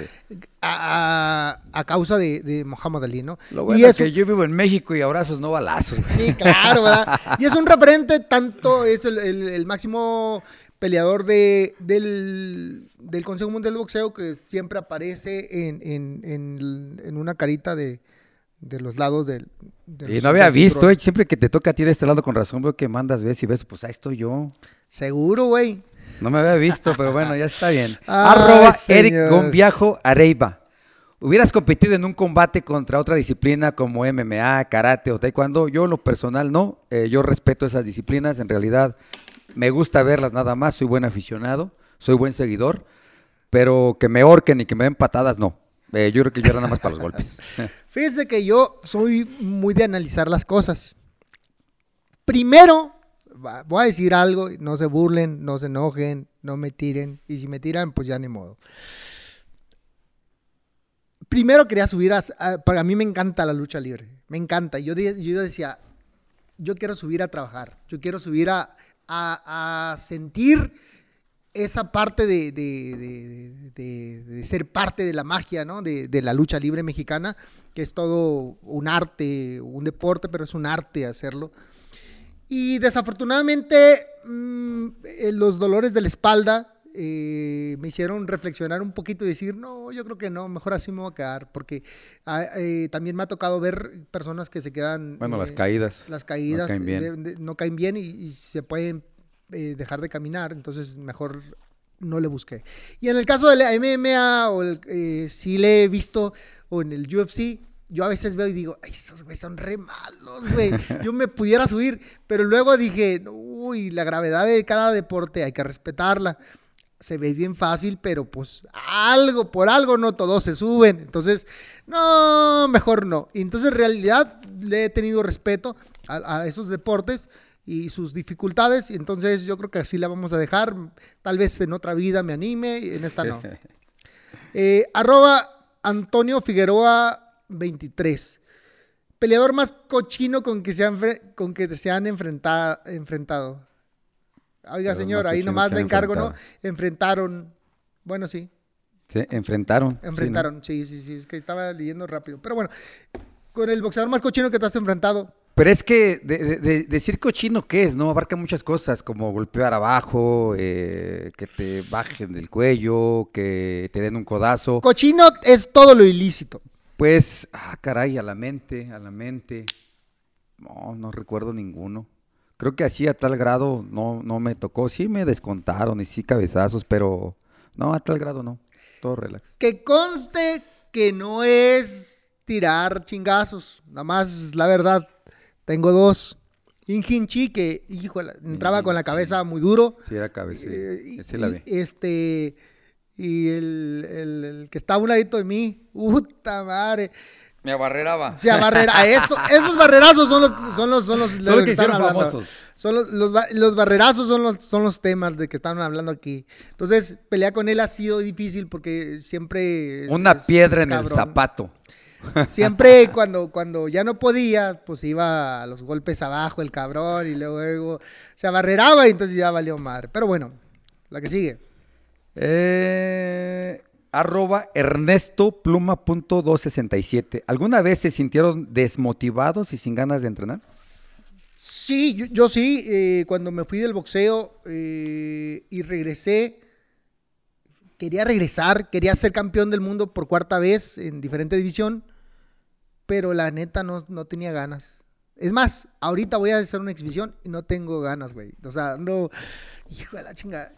a, causa de, de Muhammad Ali, ¿no? Lo bueno es que yo vivo en México y abrazos no balazos. Sí, claro, ¿verdad? Y es un referente, tanto es el, máximo peleador de, del, Consejo Mundial de Boxeo que siempre aparece en, una carita de, los lados del... y no había visto, eh, siempre que te toca a ti de este lado con razón, veo que mandas, ves y ves, pues ahí estoy yo. Seguro, güey. No me había visto, pero bueno, ya está bien. Arroba Eric Gombiajo Areiba. ¿Hubieras competido en un combate contra otra disciplina como MMA, karate o taekwondo? Yo, en lo personal, no. Eh, yo respeto esas disciplinas. En realidad, me gusta verlas nada más. Soy buen aficionado, soy buen seguidor. Pero que me orquen y que me den patadas, no. Eh, yo creo que yo era nada más para los golpes. Fíjense que yo soy muy de analizar las cosas. Primero, voy a decir algo, no se burlen, no se enojen, no me tiren. Y si me tiran, pues ya ni modo primero quería subir a, Para mí me encanta la lucha libre. Me encanta. Yo, yo decía, yo quiero subir a trabajar. Yo quiero subir a, a, sentir esa parte de, de, de, ser parte de la magia, ¿no? De, la lucha libre mexicana, que es todo un arte, un deporte, pero es un arte hacerlo. Y desafortunadamente, mm, eh, los dolores de la espalda eh, me hicieron reflexionar un poquito y decir, no, yo creo que no, mejor así me voy a quedar, porque ah, eh, también me ha tocado ver personas que se quedan... Bueno, las eh, caídas. Las caídas no caen bien, y, se pueden dejar de caminar, entonces mejor no le busqué. Y en el caso de la MMA, o el, sí le he visto, o en el UFC, yo a veces veo y digo, Ay, esos güey son re malos, güey. Yo me pudiera subir, pero luego dije, uy, la gravedad de cada deporte hay que respetarla se ve bien fácil, pero pues algo, por algo no todos se suben. Entonces, no, mejor no. Y entonces en realidad le he tenido respeto a, esos deportes y sus dificultades. Y entonces yo creo que así la vamos a dejar. Tal vez en otra vida me anime, en esta no. Eh, arroba Antonio Figueroa 23. Peleador más cochino con que se han, con que se han enfrentado. Oiga, señor, ahí nomás le encargo, ¿no? Enfrentaron. Bueno, sí. Sí, enfrentaron. Enfrentaron, sí, sí, sí, Es que estaba leyendo rápido. Pero bueno, con el boxeador más cochino que te has enfrentado. Pero es que de, decir cochino, ¿qué es? ¿No? Abarca muchas cosas, como golpear abajo, eh, que te bajen del cuello, que te den un codazo. Cochino es todo lo ilícito. Pues, ah, caray, a la mente, a la mente. No, no recuerdo ninguno creo que así a tal grado no, no me tocó. Sí me descontaron y sí cabezazos, pero no, a tal grado no. Todo relax. Que conste que no es tirar chingazos, nada más la verdad. Tengo dos. Injinchi, que, hijo, entraba con la cabeza muy duro. Sí, era cabeza. Eh, la vi. Este, y el, el, que estaba a un ladito de mí, puta madre. Me abarreraba. Se abarrera. Eso, esos barrerazos son los, son los, son los, que, están hablando. Son los, los, barrerazos son los, son los temas de que están hablando aquí. Entonces, pelear con él ha sido difícil porque siempre. Una piedra en el zapato. Siempre cuando, cuando ya no podía, pues iba a los golpes abajo el cabrón y luego se abarreraba y entonces ya valió madre. Pero bueno, la que sigue. Eh, arroba Ernesto ¿Alguna vez se sintieron desmotivados y sin ganas de entrenar? Sí, yo, sí. Eh, cuando me fui del boxeo eh, y regresé, quería regresar, quería ser campeón del mundo por cuarta vez en diferente división, pero la neta no, no tenía ganas. Es más, ahorita voy a hacer una exhibición y no tengo ganas, güey. O sea, no, hijo de la chinga.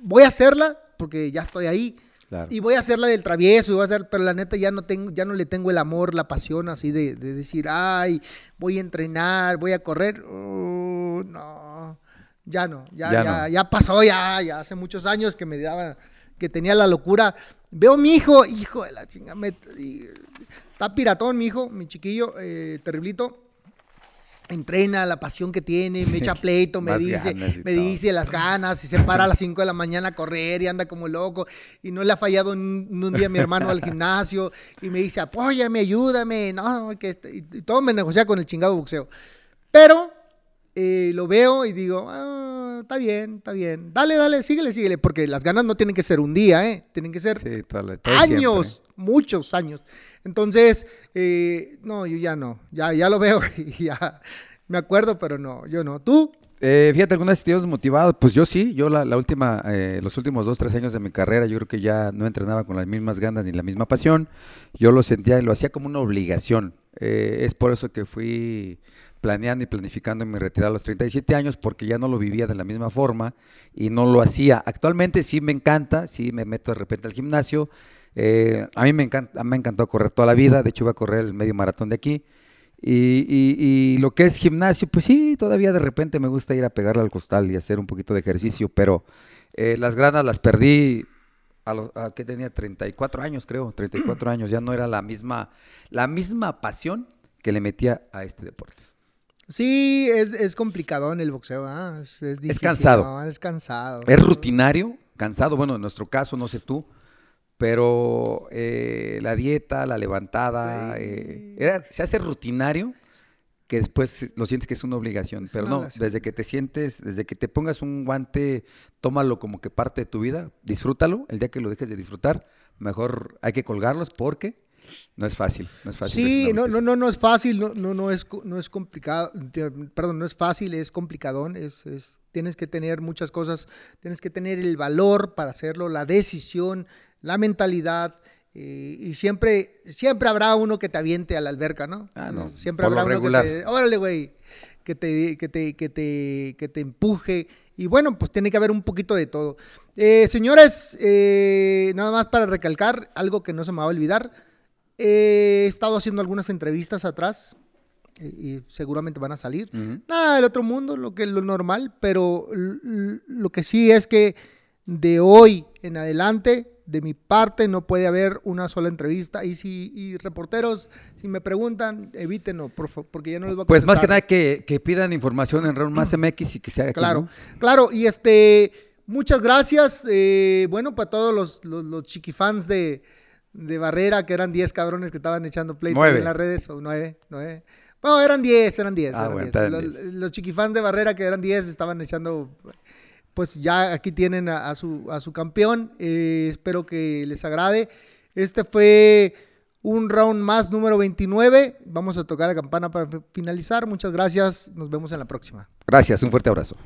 Voy a hacerla porque ya estoy ahí. Y voy a hacer la del travieso, y voy a hacer, pero la neta ya no tengo, ya no le tengo el amor, la pasión así de, decir, ay, voy a entrenar, voy a correr. Uh, no, ya no, ya, ya, ya, pasó, ya, ya hace muchos años que me daba, que tenía la locura. Veo a mi hijo, hijo de la chinga, está piratón mi hijo, mi chiquillo, eh, terriblito entrena, la pasión que tiene, me echa pleito, me dice, me dice las ganas, y se para a las 5 de la mañana a correr y anda como loco, y no le ha fallado un, día mi hermano al gimnasio, y me dice, apóyame, ayúdame, no, que este", y, todo me negocia con el chingado boxeo. Pero eh, lo veo y digo, ah, está bien, está bien, dale, dale, síguele, síguele, porque las ganas no tienen que ser un día, ¿eh? tienen que ser años, muchos años. Entonces, eh, no, yo ya no, ya, ya lo veo y ya me acuerdo, pero no, yo no. ¿Tú? Eh, fíjate, algunas estuvimos motivados. Pues yo sí, yo la, última, eh, los últimos dos, tres años de mi carrera, yo creo que ya no entrenaba con las mismas ganas ni la misma pasión. Yo lo sentía y lo hacía como una obligación. es por eso que fui planeando y planificando mi retirada a los 37 años porque ya no lo vivía de la misma forma y no lo hacía. Actualmente sí me encanta, sí me meto de repente al gimnasio, Eh, a mí me encanta, me encantó correr toda la vida, de hecho iba a correr el medio maratón de aquí. Y, y- y lo que es gimnasio, pues sí, todavía de repente me gusta ir a pegarle al costal y hacer un poquito de ejercicio, pero eh, las granas las perdí a los a que tenía 34 años, creo, 34 años, ya no era la misma, la misma pasión que le metía a este deporte. Sí, es, es complicado en el boxeo, ¿ah? es, es difícil, cansado. ¿no? Es cansado. Es rutinario, cansado, bueno, en nuestro caso, no sé tú, pero eh, la dieta, la levantada, eh, era- se hace rutinario que después lo sientes que es una obligación, pero una no, obligación. desde que te sientes, desde que te pongas un guante, tómalo como que parte de tu vida, disfrútalo, el día que lo dejes de disfrutar, mejor hay que colgarlos porque no es fácil, no es fácil. es Sí, no, no, no, no es fácil, no, no, no es, no es complicado, perdón, no es fácil, es complicadón, es, es- tienes que tener muchas cosas, tienes que tener el valor para hacerlo, la decisión, la mentalidad, eh, y siempre, siempre habrá uno que te aviente a la alberca, ¿no? Ah, no, Siempre por lo habrá uno regular. que te, órale, güey, que te, que, te, que, te, que te empuje, y bueno, pues tiene que haber un poquito de todo. Eh, señores, eh, nada más para recalcar algo que no se me va a olvidar, He estado haciendo algunas entrevistas atrás eh, y seguramente van a salir. Ujú. Nada del otro mundo, lo que lo normal, pero lo que sí es que de hoy en adelante, de mi parte, no puede haber una sola entrevista. Y si y reporteros, si me preguntan, evítenlo, por fa- porque ya no les voy a Pues más que contestar. nada que, que pidan información en Round Más MX y que se haga aquí, Claro, ¿no? claro, y este, muchas gracias, eh, bueno, para todos los, los, los chiquifans de, de Barrera, que eran 10 cabrones que estaban echando Nueve. en las redes, o 9, 9. Bueno, eran 10, eran 10. Ah, eran bueno, 10. eran Los, 10. los chiquifans de Barrera, que eran 10, estaban echando, pues ya aquí tienen a, su, a su campeón, eh, espero que les agrade. Este fue un round más número 29, vamos a tocar la campana para finalizar, muchas gracias, nos vemos en la próxima. Gracias, un fuerte abrazo.